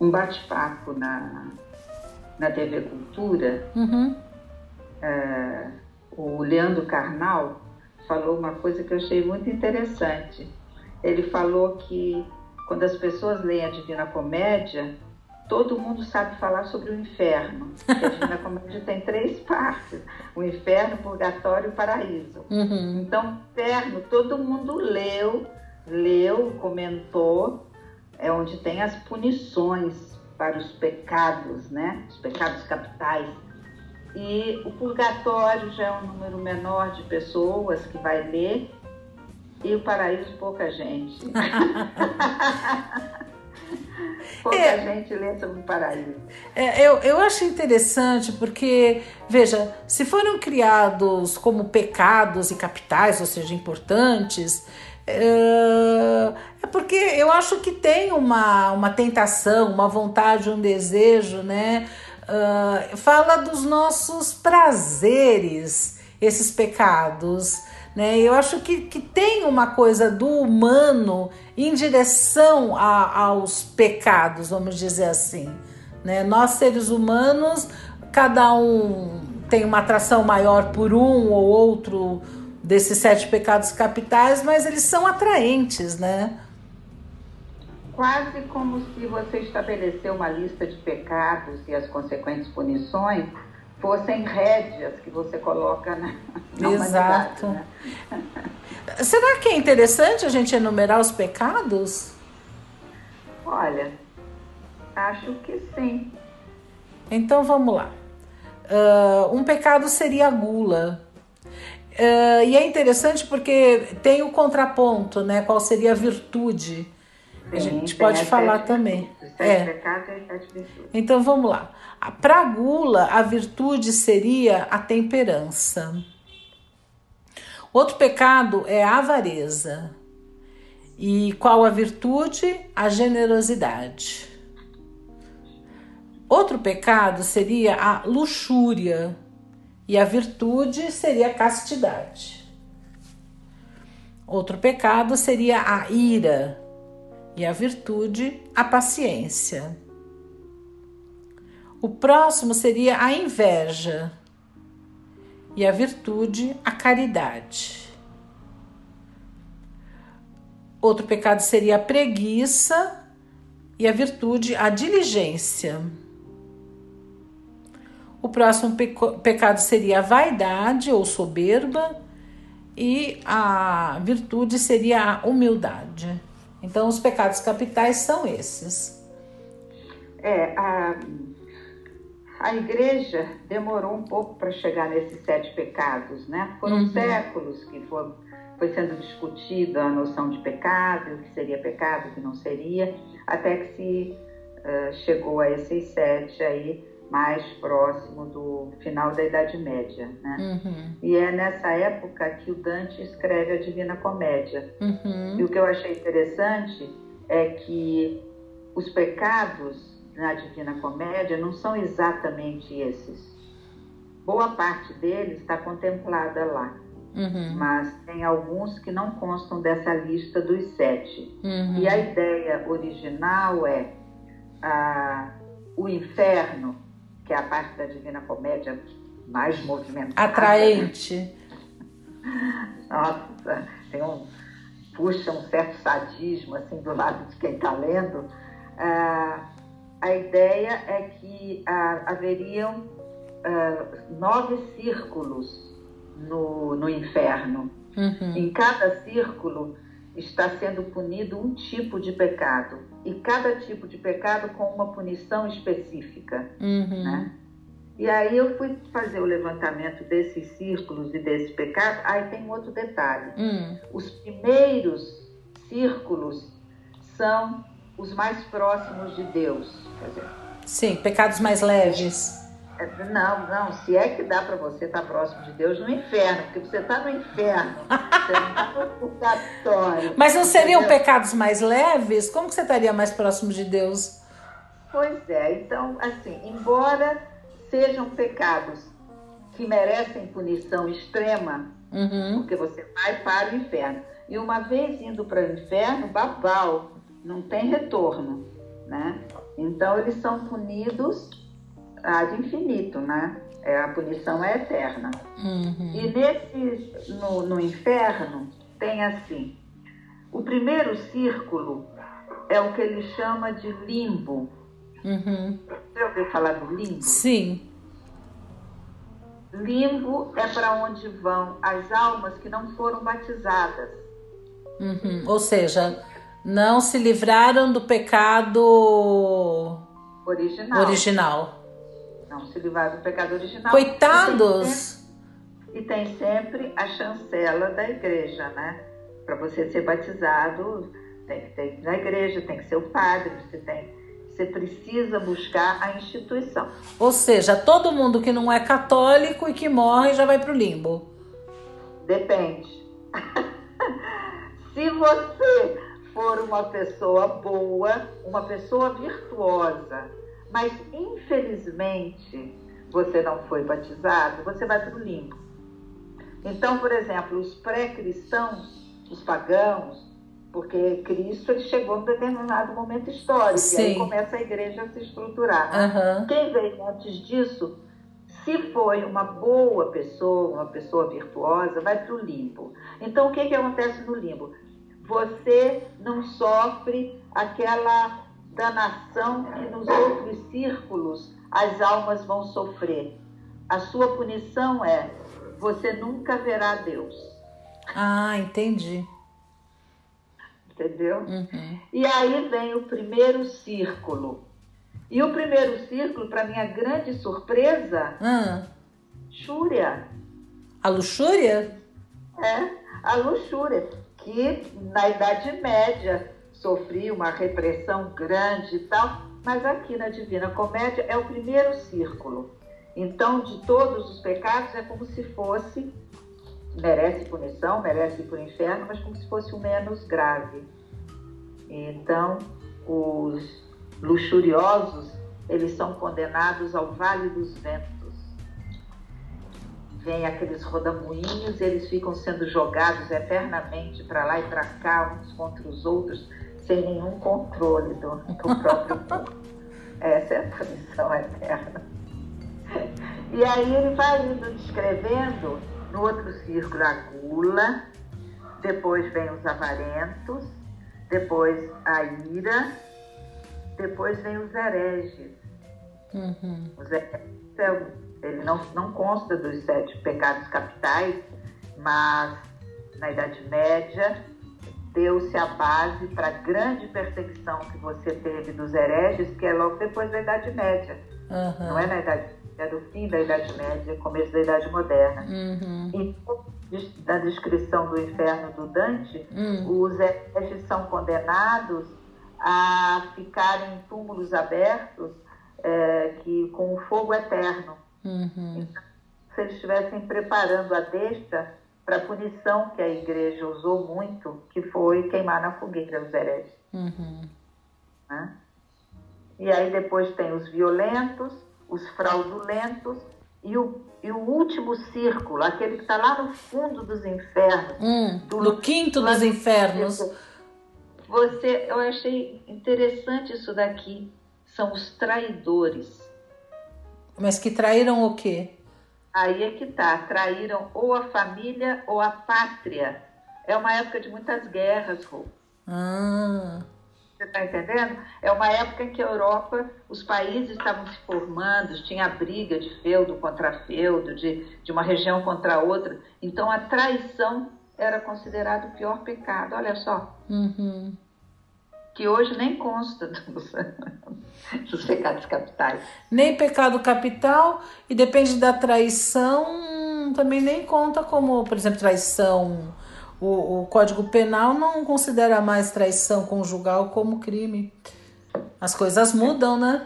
um bate-papo na, na TV Cultura. Uhum. É, o Leandro Carnal falou uma coisa que eu achei muito interessante. Ele falou que quando as pessoas leem a Divina Comédia, todo mundo sabe falar sobre o inferno. a Divina Comédia tem três partes: o inferno, o purgatório e o paraíso. Uhum. Então, inferno, todo mundo leu, leu, comentou, é onde tem as punições para os pecados, né? Os pecados capitais. E o purgatório já é um número menor de pessoas que vai ler, e o paraíso, pouca gente. Pouca é, gente lê sobre o paraíso. É, eu, eu acho interessante porque, veja, se foram criados como pecados e capitais, ou seja, importantes, é, é porque eu acho que tem uma, uma tentação, uma vontade, um desejo, né? Uh, fala dos nossos prazeres, esses pecados. Né? Eu acho que, que tem uma coisa do humano em direção a, aos pecados, vamos dizer assim. Né? Nós, seres humanos, cada um tem uma atração maior por um ou outro desses sete pecados capitais, mas eles são atraentes, né? Quase como se você estabeleceu uma lista de pecados e as consequentes punições fossem rédeas que você coloca na, na Exato. Né? Será que é interessante a gente enumerar os pecados? Olha, acho que sim. Então vamos lá. Uh, um pecado seria a gula. Uh, e é interessante porque tem o contraponto, né? Qual seria a virtude? Sim, a gente pode falar também. É. Pecados e sete virtudes. Então vamos lá. Para a gula, a virtude seria a temperança. Outro pecado é a avareza. E qual a virtude? A generosidade. Outro pecado seria a luxúria. E a virtude seria a castidade. Outro pecado seria a ira. E a virtude, a paciência. O próximo seria a inveja e a virtude, a caridade. Outro pecado seria a preguiça e a virtude, a diligência. O próximo pecado seria a vaidade ou soberba e a virtude seria a humildade. Então, os pecados capitais são esses. É, a a igreja demorou um pouco para chegar nesses sete pecados, né? Foram uhum. séculos que foi, foi sendo discutida a noção de pecado, o que seria pecado, o que não seria, até que se uh, chegou a esses sete aí mais próximo do final da Idade Média, né? Uhum. E é nessa época que o Dante escreve a Divina Comédia. Uhum. E o que eu achei interessante é que os pecados na Divina Comédia não são exatamente esses. Boa parte deles está contemplada lá, uhum. mas tem alguns que não constam dessa lista dos sete. Uhum. E a ideia original é ah, o inferno, que é a parte da Divina Comédia mais movimentada. Atraente. Nossa, tem um, puxa um certo sadismo assim do lado de quem está lendo. Ah, a ideia é que ah, haveriam ah, nove círculos no, no inferno. Uhum. Em cada círculo está sendo punido um tipo de pecado. E cada tipo de pecado com uma punição específica. Uhum. Né? E aí eu fui fazer o levantamento desses círculos e desses pecados. Aí tem um outro detalhe. Hum. Os primeiros círculos são os mais próximos de Deus. Quer dizer, Sim, pecados mais leves. é, não, não, se é que dá para você estar próximo de Deus no inferno, porque você está no inferno, você não está no purgatório. Mas não seriam entendeu? pecados mais leves? Como que você estaria mais próximo de Deus? Pois é, então, assim, embora sejam pecados que merecem punição extrema, Uhum. porque você vai para o inferno. E uma vez indo para o inferno, babau, não tem retorno, né? Então eles são punidos ad infinito, né? É, a punição é eterna. Uhum. E nesse, no, no inferno, tem assim: o primeiro círculo é o que ele chama de limbo. Uhum. Você ouviu falar do limbo? Sim. Limbo é para onde vão as almas que não foram batizadas. Uhum. Ou seja, não se livraram do pecado Original. original. Não se livrar do pecado original. Coitados! E tem sempre a chancela da igreja, né? Para você ser batizado, tem que ter na igreja, tem que ser o padre, você tem, você precisa buscar a instituição. Ou seja, todo mundo que não é católico e que morre já vai pro limbo. Depende. Se você for uma pessoa boa, uma pessoa virtuosa, mas infelizmente você não foi batizado, você vai para o limbo. Então, por exemplo, os pré-cristãos, os pagãos, porque Cristo ele chegou num determinado momento histórico, e aí Sim. começa a igreja a se estruturar. Aham. Quem veio antes disso, se foi uma boa pessoa, uma pessoa virtuosa, vai para o limbo. Então, o que, que acontece no limbo? Você não sofre aquela danação que nos outros círculos as almas vão sofrer. A sua punição é: você nunca verá Deus. Ah, entendi. Entendeu? Uhum. E aí vem o primeiro círculo. E o primeiro círculo, para minha grande surpresa, Ah, Xúria. a luxúria? É, a luxúria, que na Idade Média sofria uma repressão grande e tal, mas aqui na Divina Comédia é o primeiro círculo. Então, de todos os pecados, é como se fosse, merece punição, merece ir para o inferno, mas como se fosse o menos grave. Então, os luxuriosos, eles são condenados ao Vale dos Ventos vem aqueles rodamuinhos eles ficam sendo jogados eternamente para lá e para cá, uns contra os outros, sem nenhum controle do, do próprio corpo. Essa é a punição eterna. E aí ele vai indo descrevendo no outro círculo a gula, depois vem os avarentos, depois a ira, depois vem os hereges. Uhum. Os hereges é o- ele não, não consta dos sete pecados capitais, mas na Idade Média deu-se a base para a grande perseguição que você teve dos hereges, que é logo depois da Idade Média. Aham. Não é na Idade é do fim da Idade Média, começo da Idade Moderna. Uhum. E na descrição do inferno do Dante, Hum. os hereges são condenados a ficarem em túmulos abertos é, que, com o fogo eterno. Uhum. Se eles estivessem preparando a deixa para a punição que a igreja usou muito, que foi queimar na fogueira os hereges. Uhum. né? E aí depois tem os violentos, os fraudulentos e o, e o último círculo, aquele que está lá no fundo dos infernos. Hum. Do- No quinto dos no- infernos. Você, eu achei interessante isso daqui. São os traidores. Mas que traíram o quê? Aí é que tá, traíram ou a família ou a pátria. É uma época de muitas guerras, Rô. Ah. Você está entendendo? É uma época em que a Europa, os países estavam se formando, tinha briga de feudo contra feudo, de, de uma região contra outra. Então a traição era considerado o pior pecado. Olha só, Uhum. Que hoje nem consta dos, dos pecados capitais. Nem pecado capital e depende da traição, também nem conta como, por exemplo, traição. O, o Código Penal não considera mais traição conjugal como crime. As coisas mudam, né?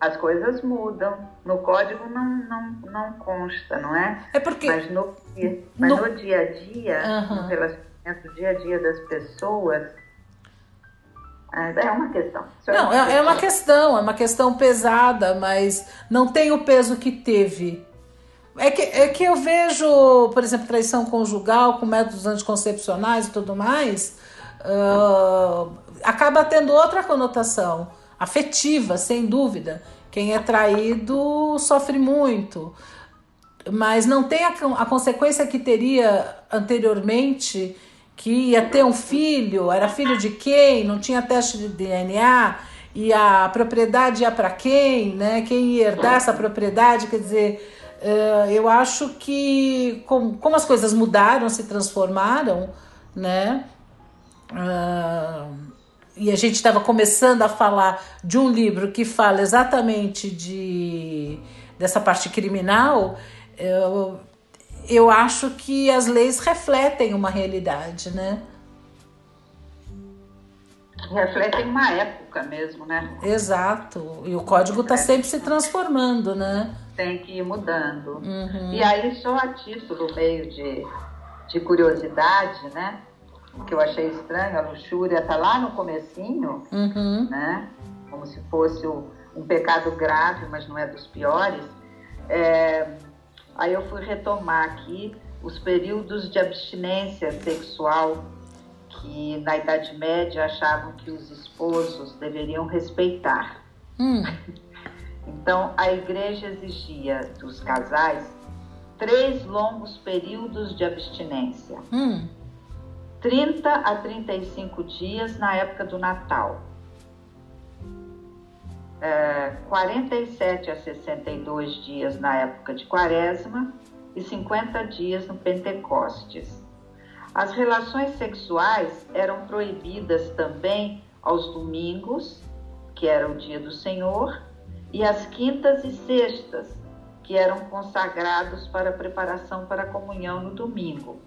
As coisas mudam. No código não, não, não consta, não é? É porque. Mas no, mas No- no dia a dia, Aham. no relacionamento dia a dia das pessoas, é é uma questão. Não, é, é uma questão, é uma questão pesada, mas não tem o peso que teve. É que, é que eu vejo, por exemplo, traição conjugal com métodos anticoncepcionais e tudo mais, ah, acaba tendo outra conotação, afetiva, sem dúvida. Quem é traído sofre muito, mas não tem a, a consequência que teria anteriormente, que ia ter um filho, era filho de quem, não tinha teste de DNA, e a propriedade ia para quem, né? Quem ia herdar essa propriedade, quer dizer, eh, eu acho que com- como as coisas mudaram, se transformaram, né? Ah, e a gente estava começando a falar de um livro que fala exatamente de dessa parte criminal, eu, eu acho que as leis refletem uma realidade, né? Refletem uma época mesmo, né? Exato. E o código está sempre se transformando, né? Tem que ir mudando. Uhum. E aí, só a título meio de, de curiosidade, né? O que eu achei estranho, a luxúria tá lá no comecinho, Uhum. né? Como se fosse um pecado grave, mas não é dos piores. É, aí eu fui retomar aqui os períodos de abstinência sexual que na Idade Média achavam que os esposos deveriam respeitar. Hum. Então, a igreja exigia dos casais três longos períodos de abstinência. Hum. 30 a 35 dias na época do Natal. É, 47 a 62 dias na época de Quaresma e 50 dias no Pentecostes. As relações sexuais eram proibidas também aos domingos, que era o dia do Senhor, e às quintas e sextas, que eram consagrados para preparação para a comunhão no domingo.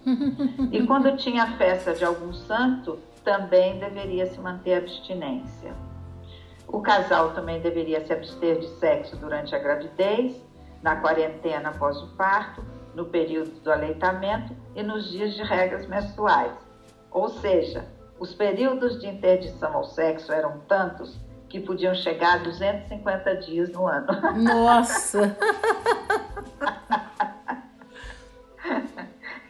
E quando tinha festa de algum santo, também deveria se manter abstinência. O casal também deveria se abster de sexo durante a gravidez, na quarentena após o parto, no período do aleitamento e nos dias de regras menstruais. Ou seja, os períodos de interdição ao sexo eram tantos que podiam chegar a 250 dias no ano. Nossa.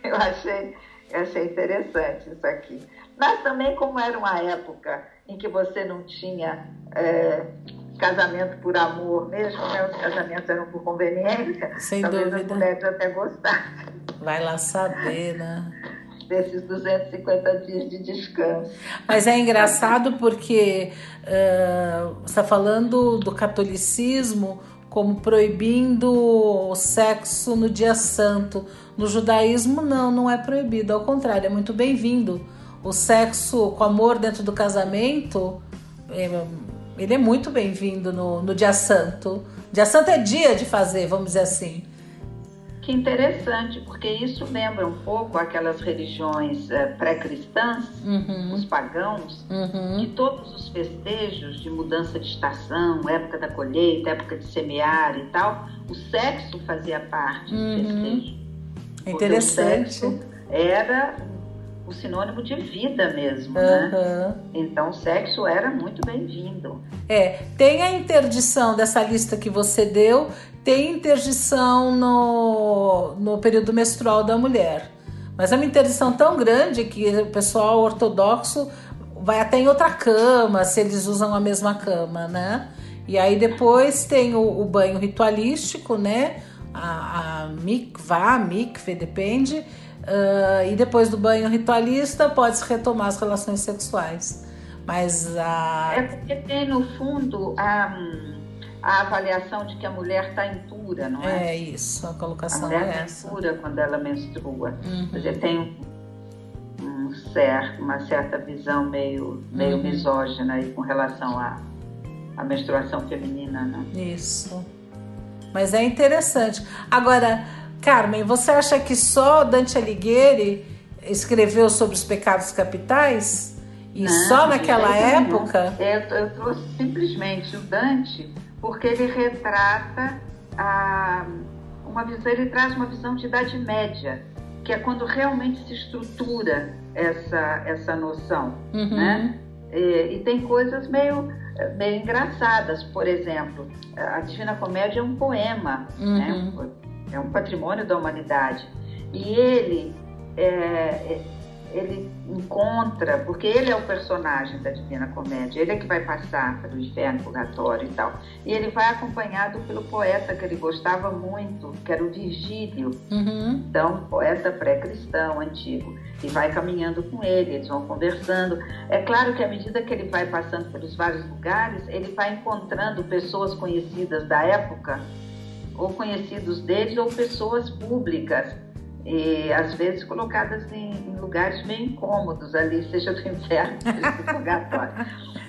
Eu achei, eu achei interessante isso aqui. Mas também, como era uma época em que você não tinha é, casamento por amor mesmo, né? os casamentos eram por conveniência, Sem talvez as dúvida. mulheres até gostassem Vai lá saber, né? desses 250 dias de descanso. Mas é engraçado porque eh, você está falando do catolicismo como proibindo o sexo no dia santo. No judaísmo, não, não é proibido, ao contrário, é muito bem-vindo. O sexo com amor dentro do casamento, eh, ele é muito bem-vindo no, no dia santo. Dia santo é dia de fazer, vamos dizer assim. Que interessante, porque isso lembra um pouco aquelas religiões eh, pré-cristãs, Uhum, os pagãos, uhum. que todos os festejos de mudança de estação, época da colheita, época de semear e tal, o sexo fazia parte do Uhum. festejo. Porque o Interessante. sexo era sinônimo de vida mesmo, né? Aham. Então o sexo era muito bem-vindo. É, tem a interdição dessa lista que você deu, tem interdição no, no período menstrual da mulher. Mas é uma interdição tão grande que o pessoal ortodoxo vai até em outra cama, se eles usam a mesma cama, né? E aí depois tem o, o banho ritualístico, né? A, a mikvah, mikve, depende. Ah, e depois do banho ritualista pode-se retomar as relações sexuais. Mas a, É porque tem no fundo a, a avaliação de que a mulher está impura, não é? É isso, a A colocação mulher é está essa. impura quando ela menstrua. Uhum. Quer dizer, tem um, certo, uma certa visão meio, meio Uhum. misógina aí com relação a, a menstruação feminina, né? Isso. Mas é interessante. Agora, Carmen, você acha que só Dante Alighieri escreveu sobre os pecados capitais? E Não, só naquela época? Eu, eu trouxe simplesmente o Dante porque ele retrata a, uma visão, ele traz uma visão de Idade Média, que é quando realmente se estrutura essa, essa noção, Uhum. né? E, e tem coisas meio, meio engraçadas, por exemplo, a Divina Comédia é um poema, né? É um patrimônio da humanidade. E ele, é, é, ele encontra, porque ele é o personagem da Divina Comédia, ele é que vai passar pelo inferno, purgatório e tal. E ele vai acompanhado pelo poeta que ele gostava muito, que era o Virgílio, Uhum. então, poeta pré-cristão, antigo, e vai caminhando com ele, eles vão conversando. É claro que à medida que ele vai passando pelos vários lugares, ele vai encontrando pessoas conhecidas da época, ou conhecidos deles, ou pessoas públicas, e às vezes colocadas em, em lugares meio incômodos ali, seja do inferno, seja do purgatório.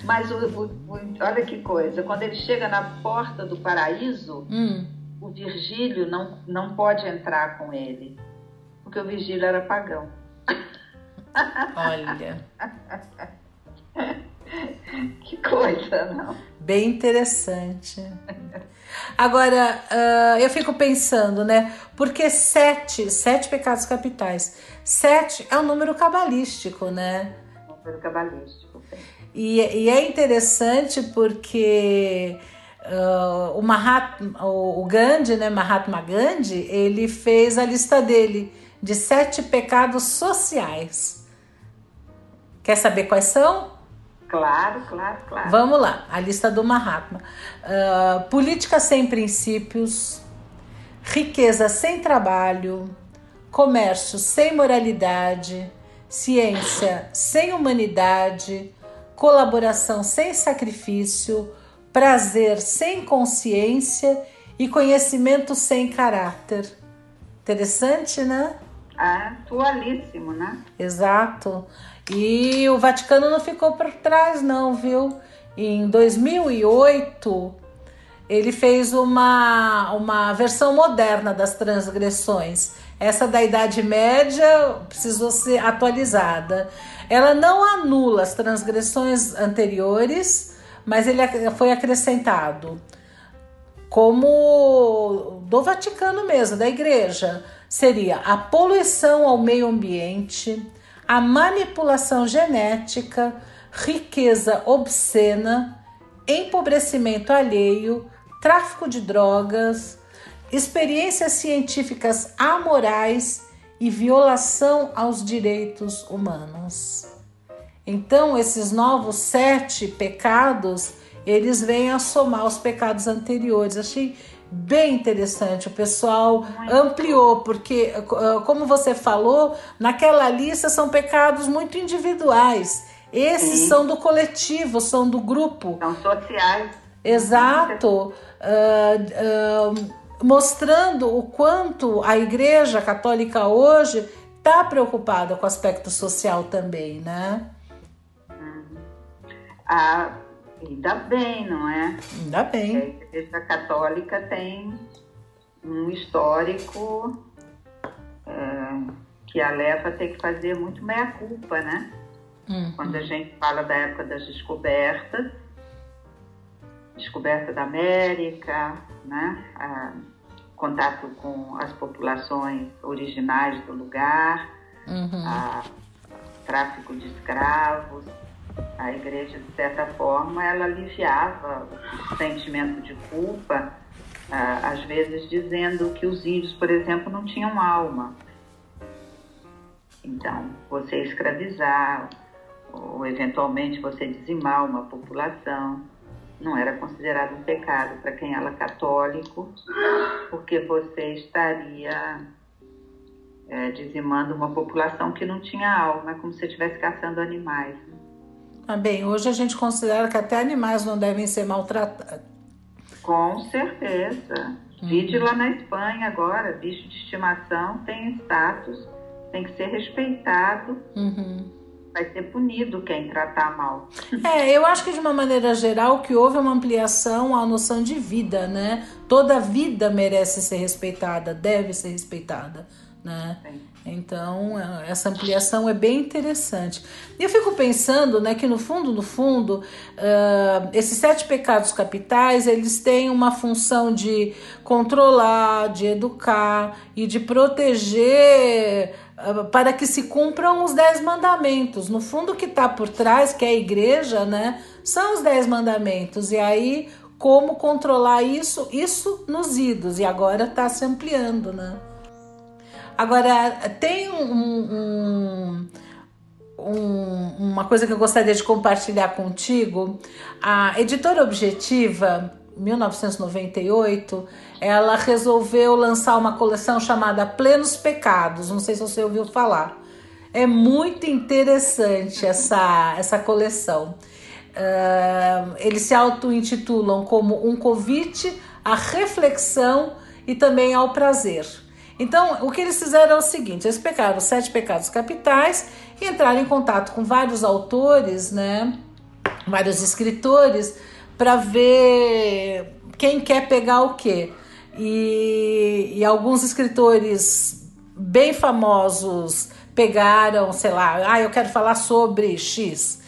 Mas o- o- o- olha que coisa, quando ele chega na porta do paraíso, Hum. o Virgílio não, não pode entrar com ele, porque o Virgílio era pagão. Olha, Que coisa, não? bem interessante. Agora, ah, eu fico pensando, né? Porque sete, sete pecados capitais. Sete é um número cabalístico, né? Número cabalístico. E, e é interessante porque ah, o, Mahatma, o Gandhi, né, Mahatma Gandhi, ele fez a lista dele de sete pecados sociais. Quer saber quais são? Claro, claro, claro. Vamos lá, a lista do Mahatma. Ah, política sem princípios, riqueza sem trabalho, comércio sem moralidade, ciência sem humanidade, colaboração sem sacrifício, prazer sem consciência e conhecimento sem caráter. Interessante, né? Ah, atualíssimo, né? Exato. E o Vaticano não ficou para trás, não, viu? Em 2008, ele fez uma, uma versão moderna das transgressões. Essa da Idade Média precisou ser atualizada. Ela não anula as transgressões anteriores, mas ele foi acrescentado como do Vaticano mesmo, da igreja, seria a poluição ao meio ambiente, a manipulação genética, riqueza obscena, empobrecimento alheio, tráfico de drogas, experiências científicas amorais e violação aos direitos humanos. Então, esses novos sete pecados, eles vêm a somar os pecados anteriores. Achei bem interessante. O pessoal ampliou, porque, ah, como você falou, naquela lista são pecados muito individuais. Esses Sim. são do coletivo, são do grupo. São sociais. Exato. Ah, ah, mostrando o quanto a Igreja Católica hoje está preocupada com o aspecto social também, né? Ah, ainda bem, não é? Ainda bem. A Igreja Católica tem um histórico é, que a leva a ter que fazer muito meia-culpa, né? Hum. Quando a gente fala da época das descobertas, descoberta da América, né? Ah, contato com as populações originais do lugar, Uhum. a tráfico de escravos. A igreja, de certa forma, ela aliviava o sentimento de culpa, ah, às vezes dizendo que os índios, por exemplo, não tinham alma. Então, você escravizar, ou eventualmente você dizimar uma população, não era considerado um pecado para quem era católico, porque você estaria é, dizimando uma população que não tinha alma, como se estivesse caçando animais. Ah, bem, hoje a gente considera que até animais não devem ser maltratados. Com certeza. Vide lá na Espanha agora, bicho de estimação tem status, tem que ser respeitado, Uhum. vai ser punido quem tratar mal. É, eu acho que de uma maneira geral que houve é uma ampliação à noção de vida, né? Toda vida merece ser respeitada, deve ser respeitada, né? Então, é, essa ampliação é bem interessante. E eu fico pensando, né, que no fundo, no fundo, uh, esses sete pecados capitais, eles têm uma função de controlar, de educar e de proteger uh, para que se cumpram os dez mandamentos. No fundo, o que está por trás, que é a igreja, né, são os dez mandamentos. E aí, como controlar isso? Isso nos idos. E agora está se ampliando, né? Agora, tem um, um, um, uma coisa que eu gostaria de compartilhar contigo. A editora Objetiva, 1998, ela resolveu lançar uma coleção chamada Plenos Pecados. Não sei se você ouviu falar. É muito interessante essa, essa coleção. Uh, eles se auto-intitulam como um convite à reflexão e também ao prazer. Então, o que eles fizeram é o seguinte: eles pegaram os sete pecados capitais e entraram em contato com vários autores, né? Vários escritores, para ver quem quer pegar o quê. E, e alguns escritores bem famosos pegaram, sei lá, ah, eu quero falar sobre X.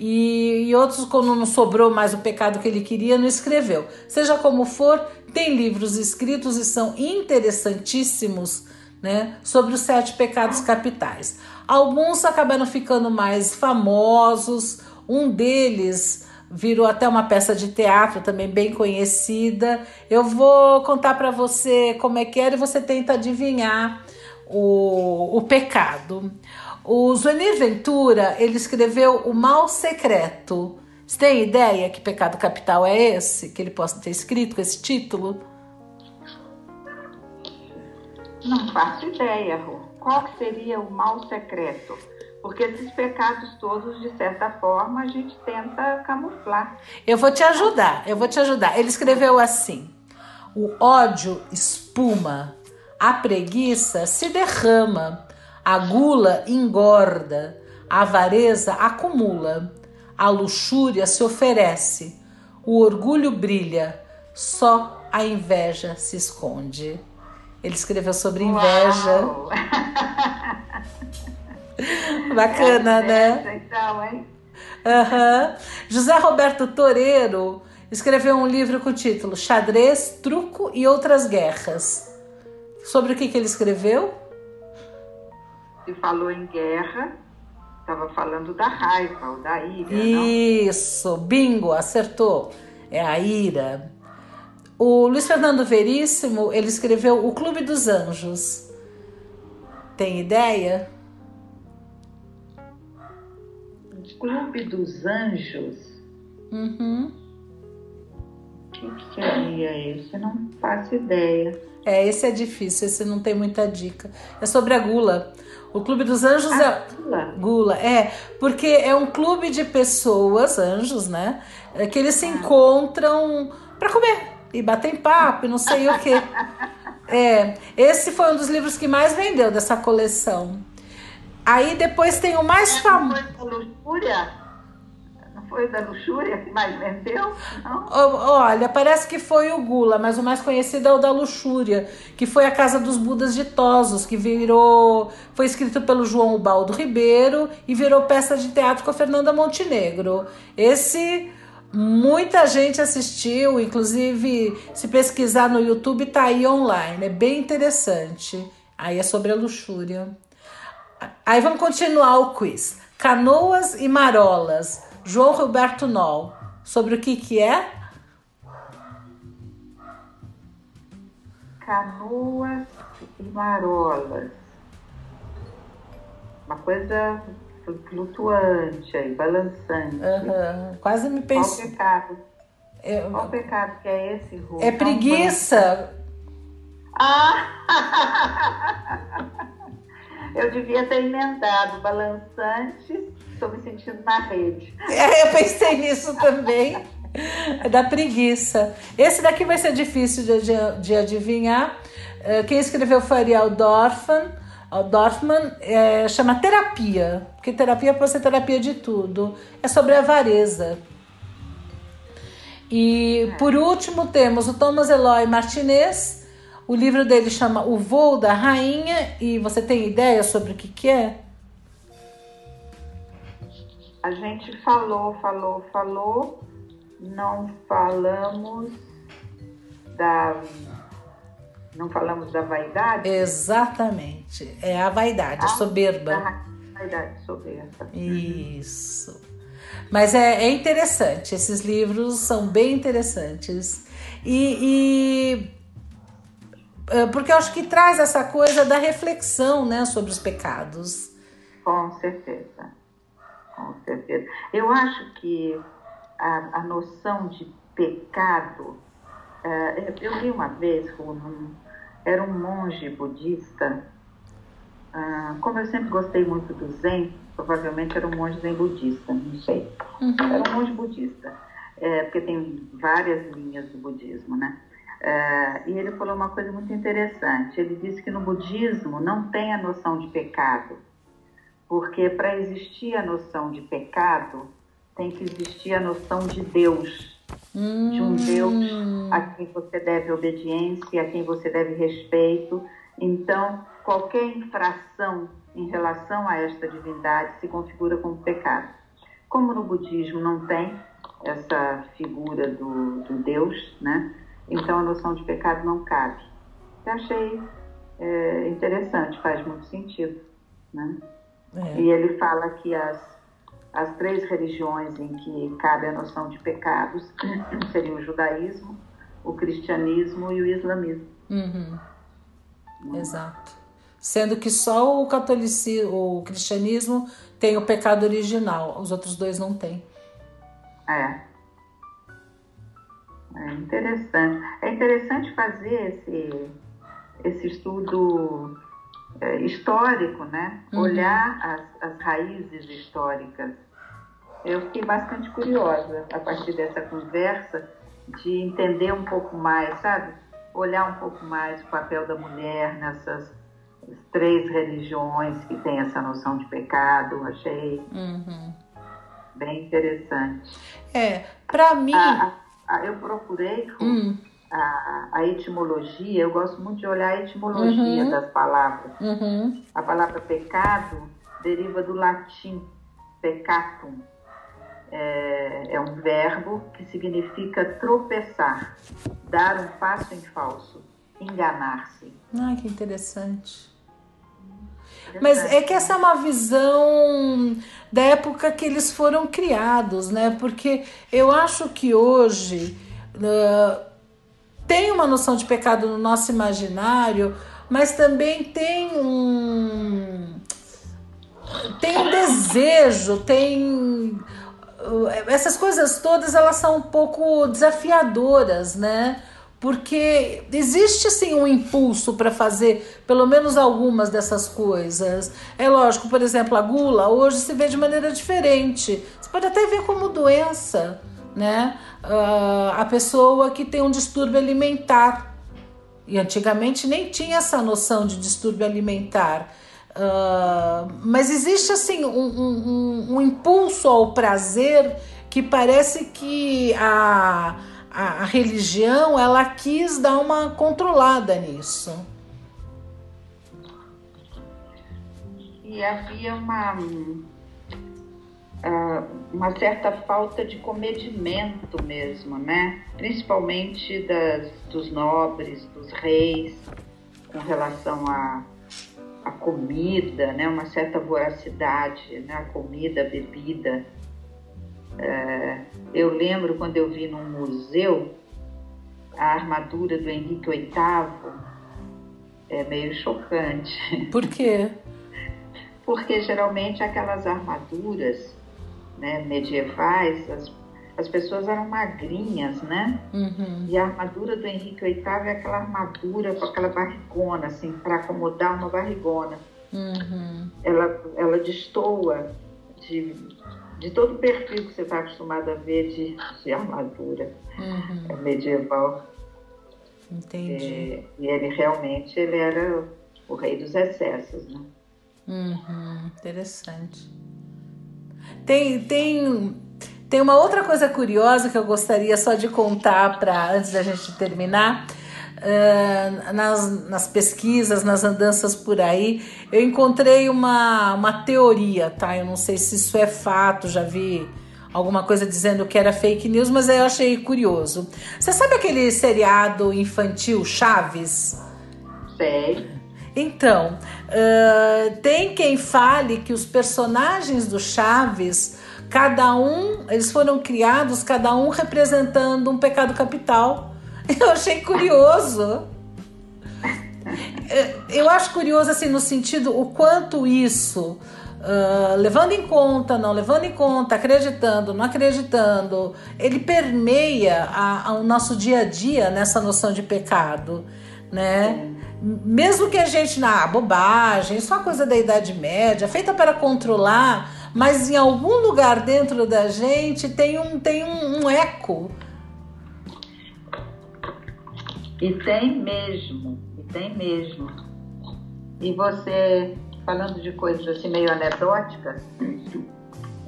E, e, outros, quando não sobrou mais o pecado que ele queria, não escreveu. Seja como for, tem livros escritos e são interessantíssimos né, sobre os sete pecados capitais. Alguns acabaram ficando mais famosos, um deles virou até uma peça de teatro também bem conhecida. Eu vou contar para você como é que era e você tenta adivinhar o, o pecado. O Zuenir Ventura, ele escreveu O Mal Secreto. Você tem ideia que pecado capital é esse? Que ele possa ter escrito com esse título? Não faço ideia, Rô. Qual seria o mal secreto? Porque esses pecados todos, de certa forma, a gente tenta camuflar. Eu vou te ajudar, eu vou te ajudar. Ele escreveu assim: o ódio espuma, a preguiça se derrama, a gula engorda, a avareza acumula, a luxúria se oferece, o orgulho brilha, só a inveja se esconde. Ele escreveu sobre inveja. Bacana, né? Então, hein? Uhum. José Roberto Toreiro escreveu um livro com o título Xadrez, Truco e Outras Guerras. Sobre o que, que ele escreveu? Se falou em guerra, Estava falando da raiva ou da ira. Isso, não? bingo, acertou. É a ira. O Luiz Fernando Veríssimo, ele escreveu O Clube dos Anjos. Tem ideia? O Clube dos Anjos? Uhum. O que seria esse? Não faço ideia. É, esse é difícil, esse não tem muita dica. É sobre a gula. O Clube dos Anjos ah, é. Gula. Gula, é. Porque é um clube de pessoas, anjos, né? É que eles se ah. encontram para comer e batem papo e não sei o que. É, esse foi um dos livros que mais vendeu dessa coleção. Aí depois tem o mais famoso foi da luxúria que mais vendeu? Olha, parece que foi o Gula, mas o mais conhecido é o da luxúria, que foi a Casa dos Budas Ditosos, que virou. Foi escrito pelo João Ubaldo Ribeiro e virou peça de teatro com a Fernanda Montenegro. Esse. Muita gente assistiu, inclusive se pesquisar no YouTube tá aí online, é bem interessante. Aí é sobre a luxúria. Aí vamos continuar o quiz. Canoas e marolas. João Roberto Noll. Sobre o que que é? Canoas e marolas. Uma coisa flutuante aí, balançante. Uhum. Quase me pensei. Qual pecado? Eu... Qual pecado que é esse, Rô? É preguiça. Ah! Eu devia ter emendado balançante estou me sentindo na rede. É, eu pensei nisso também. É da preguiça. Esse daqui vai ser difícil de, de, de adivinhar. É, quem escreveu foi Ariel Dorfan. O Dorfman é, chama terapia, porque terapia pode ser terapia de tudo. É sobre a avareza. E por último temos o Thomas Eloy Martinez. O livro dele chama O Voo da Rainha. E você tem ideia sobre o que, que é? A gente falou, falou, falou, não falamos da não falamos da vaidade? Exatamente. É a vaidade, a soberba. A vaidade, soberba. Isso. Mas é, é, interessante, esses livros são bem interessantes. E, porque eu acho que traz essa coisa da reflexão né, sobre os pecados. Com certeza. Com certeza. Eu acho que a, a noção de pecado. Uh, eu li uma vez, um, era um monge budista. Uh, como eu sempre gostei muito do Zen, provavelmente era um monge zen budista, não sei. Uhum. Era um monge budista, é, porque tem várias linhas do budismo, né? Uh, e ele falou uma coisa muito interessante. Ele disse que no budismo não tem a noção de pecado, porque para existir a noção de pecado tem que existir a noção de Deus, hum. de um Deus hum. a quem você deve obediência, a quem você deve respeito. Então, qualquer infração em relação a esta divindade se configura como pecado. Como no budismo não tem essa figura do, do Deus, né? Então a noção de pecado não cabe. Eu achei é, interessante, faz muito sentido. Né? É. E ele fala que as, as três religiões em que cabe a noção de pecados seriam o judaísmo, o cristianismo e o islamismo. Uhum. Exato. Sendo que só o catolicismo, o cristianismo tem o pecado original, os outros dois não têm. É. É interessante. É interessante fazer esse, esse estudo é, histórico, né? Uhum. Olhar as, as raízes históricas. Eu fiquei bastante curiosa a partir dessa conversa de entender um pouco mais, sabe? Olhar um pouco mais o papel da mulher nessas três religiões que têm essa noção de pecado. Achei uhum. bem interessante. É, para mim. A, a, eu procurei hum. a, a, etimologia, eu gosto muito de olhar a etimologia uhum. das palavras. Uhum. A palavra pecado deriva do latim peccatum. É, é um verbo que significa tropeçar, dar um passo em falso, enganar-se. Ah, que interessante. Mas é que essa é uma visão da época que eles foram criados, né? Porque eu acho que hoje uh, tem uma noção de pecado no nosso imaginário, mas também tem um tem um desejo, tem essas coisas todas elas são um pouco desafiadoras, né? Porque existe sim um impulso para fazer pelo menos algumas dessas coisas. É lógico, por exemplo, a gula hoje se vê de maneira diferente. Você pode até ver como doença, né? Uh, a pessoa que tem um distúrbio alimentar. E antigamente nem tinha essa noção de distúrbio alimentar. Uh, mas existe assim um, um, um impulso ao prazer que parece que a a, a religião ela quis dar uma controlada nisso. E havia uma, ah, uma certa falta de comedimento mesmo, né? Principalmente das, dos nobres, dos reis, com relação à a, a, comida, né? Uma certa voracidade, né? A comida, a bebida. É, eu lembro quando eu vi num museu a armadura do Henrique VIII, é meio chocante. Por quê? Porque geralmente aquelas armaduras né, medievais, as, as pessoas eram magrinhas, né? Uhum. E a armadura do Henrique VIII é aquela armadura com aquela barrigona, assim, para acomodar uma barrigona. Uhum. Ela, ela destoa de de todo o perfil que você está acostumado a ver de, de armadura uhum. É medieval. Entendi. É, e ele realmente ele era o rei dos excessos. Né? Uhum, interessante. Tem, tem, tem uma outra coisa curiosa que eu gostaria só de contar para antes da gente terminar. Uh, nas, nas pesquisas, nas andanças por aí, eu encontrei uma, uma teoria, tá? Eu não sei se isso é fato, já vi alguma coisa dizendo que era fake news, mas eu achei curioso. Você sabe aquele seriado infantil Chaves? Sei. Então, uh, tem quem fale que os personagens do Chaves, cada um, eles foram criados, cada um representando um pecado capital. Eu achei curioso. Eu acho curioso, assim, no sentido o quanto isso Uh, levando em conta, não levando em conta, acreditando, não acreditando, ele permeia a, a, o nosso dia a dia nessa noção de pecado, né? Mesmo que a gente, na ah, bobagem, isso é uma coisa da Idade Média, feita para controlar, mas em algum lugar dentro da gente tem um, tem um, um eco. E tem mesmo, e tem mesmo. E você falando de coisas assim meio anedóticas,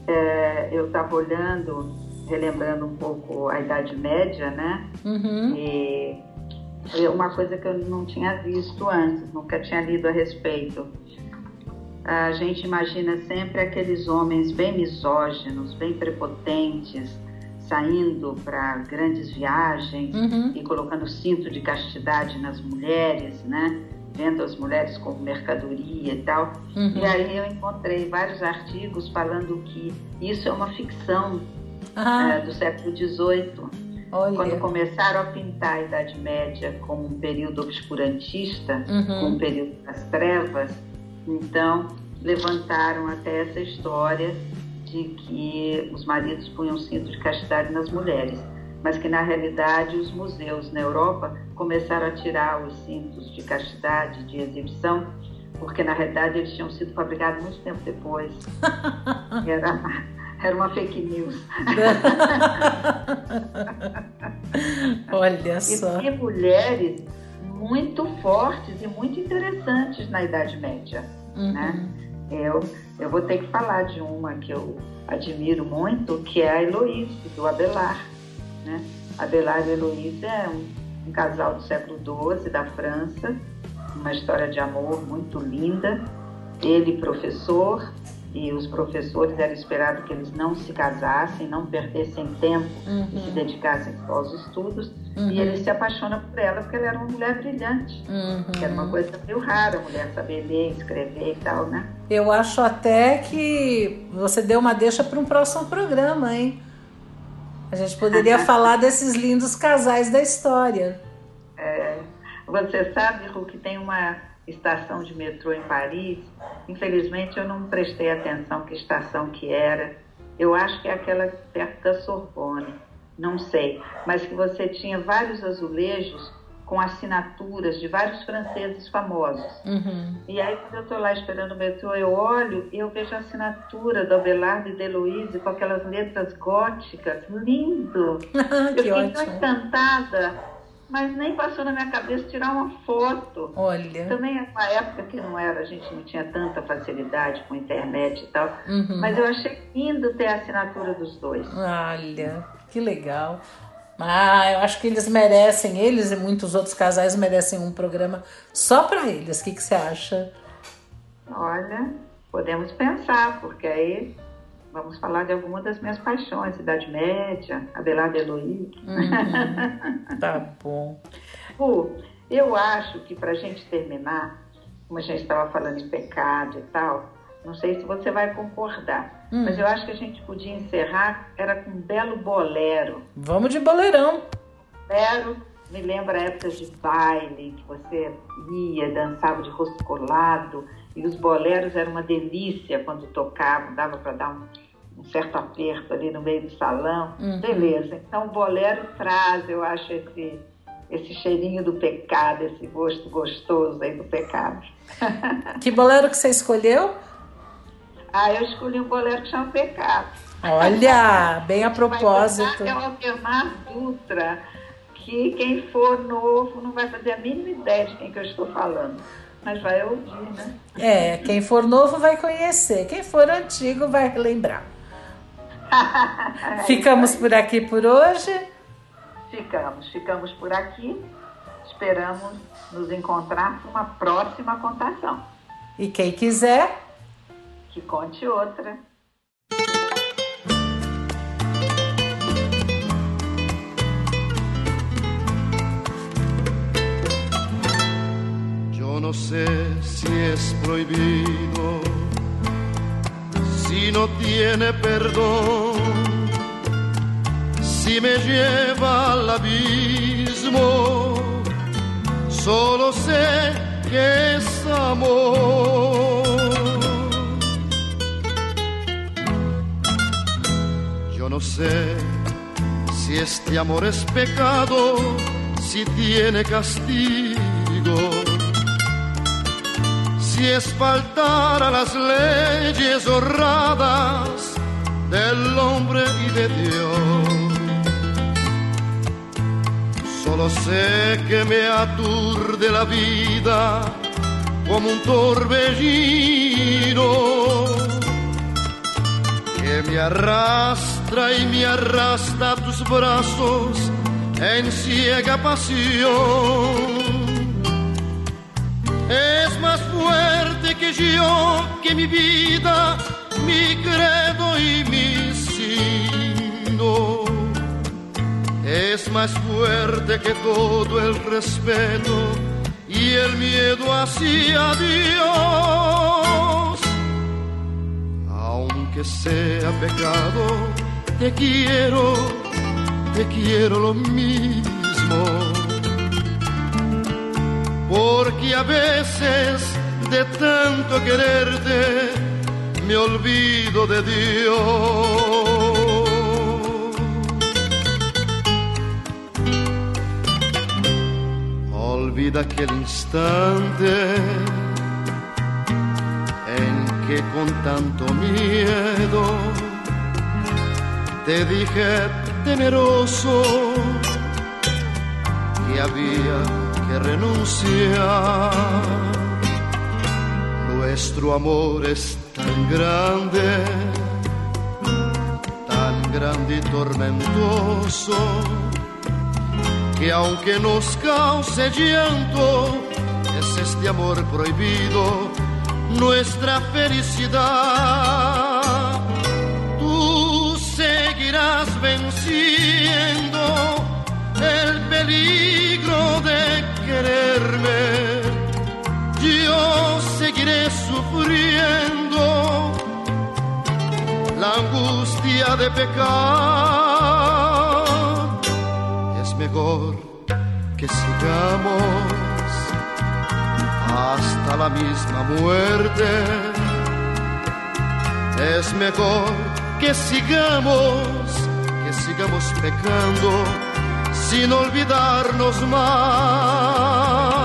é, eu estava olhando, relembrando um pouco a Idade Média, né? Uhum. E uma coisa que eu não tinha visto antes, nunca tinha lido a respeito. A gente imagina sempre aqueles homens bem misóginos, bem prepotentes, saindo para grandes viagens uhum. e colocando cinto de castidade nas mulheres, né? vendo as mulheres como mercadoria e tal. Uhum. E aí eu encontrei vários artigos falando que isso é uma ficção ah. do século XVIII. Olha. Quando começaram a pintar a Idade Média como um período obscurantista, uhum. como um período das trevas, então levantaram até essa história de que os maridos punham cinto de castidade nas mulheres mas que na realidade os museus na Europa começaram a tirar os cintos de castidade, de exibição, porque na realidade eles tinham sido fabricados muito tempo depois. Era, era uma fake news. Olha só. E mulheres muito fortes e muito interessantes na Idade Média. Uhum. Né? Eu, eu vou ter que falar de uma que eu admiro muito, que é a Heloíse, do Abelard. Né? Adelaide e Heloísa é um, um casal do século XII da França, uma história de amor muito linda. Ele, professor, e os professores era esperado que eles não se casassem, não perdessem tempo uhum. e se dedicassem aos estudos. Uhum. E ele se apaixona por ela porque ela era uma mulher brilhante, uhum. que era uma coisa meio rara, a mulher saber ler, escrever e tal, né? Eu acho até que você deu uma deixa para um próximo programa, hein? A gente poderia falar desses lindos casais da história. É, você sabe, Ru, que tem uma estação de metrô em Paris. Infelizmente eu não prestei atenção que estação que era. Eu acho que é aquela perto da Sorbonne, não sei. Mas que você tinha vários azulejos com assinaturas de vários franceses famosos. Uhum. E aí, quando eu estou lá esperando o metrô, eu olho e eu vejo a assinatura do Abelardo e de Heloise com aquelas letras góticas. Lindo! eu que fiquei ótimo. tão encantada, mas nem passou na minha cabeça tirar uma foto. Olha. Também é uma época que não era, a gente não tinha tanta facilidade com internet e tal. Uhum. Mas eu achei lindo ter a assinatura dos dois. Olha, que legal. Ah, eu acho que eles merecem, eles e muitos outros casais merecem um programa só para eles. O que, que você acha? Olha, podemos pensar, porque aí vamos falar de alguma das minhas paixões, Idade Média, Abelardo e Heloísa. Uhum. tá bom. Fu, eu acho que para a gente terminar, como a gente estava falando em pecado e tal, não sei se você vai concordar, Hum. mas eu acho que a gente podia encerrar era com um belo bolero. Vamos de boleirão. Bolero me lembra épocas de baile, que você ia, dançava de rosto colado, e os boleros eram uma delícia quando tocavam, dava para dar um, um, certo aperto ali no meio do salão. Uhum. Beleza, então o bolero traz, eu acho, esse, esse cheirinho do pecado, esse gosto gostoso aí do pecado. Que bolero que você escolheu? Ah, eu escolhi um bolero que chama Pecado. Olha, bem a propósito. É o Altemar Dutra, que quem for novo não vai fazer a mínima ideia de quem que eu estou falando. Mas vai ouvir, né? É, quem for novo vai conhecer, quem for antigo vai relembrar. Ficamos por aqui por hoje. Ficamos, ficamos por aqui. Esperamos nos encontrar numa próxima contação. E quem quiser, que conte outra. No sé si es prohibido, si no tiene perdón, si me lleva al abismo, solo sé que es amor. Yo no sé si este amor es pecado, si tiene castigo, si es faltar a las leyes honradas del hombre y de Dios. Solo sé que me aturde la vida como un torbellino que me arrastra y me arrastra a tus brazos en ciega pasión. Es más fuerte que yo, que mi vida, mi credo y mi signo. Es más fuerte que todo el respeto y el miedo hacia Dios. Aunque sea pecado, te quiero, te quiero lo mismo. Porque a veces de tanto quererte me olvido de Dios. Olvida aquel instante en que con tanto miedo te dije temeroso que había que renunciar. Nuestro amor es tan grande, tan grande y tormentoso, que aunque nos cause llanto, es este amor prohibido nuestra felicidad. Tú seguirás venciendo el peligro quererme. Yo seguiré sufriendo la angustia de pecar. Es mejor que sigamos hasta la misma muerte. Es mejor que sigamos, que sigamos pecando sin olvidarnos más.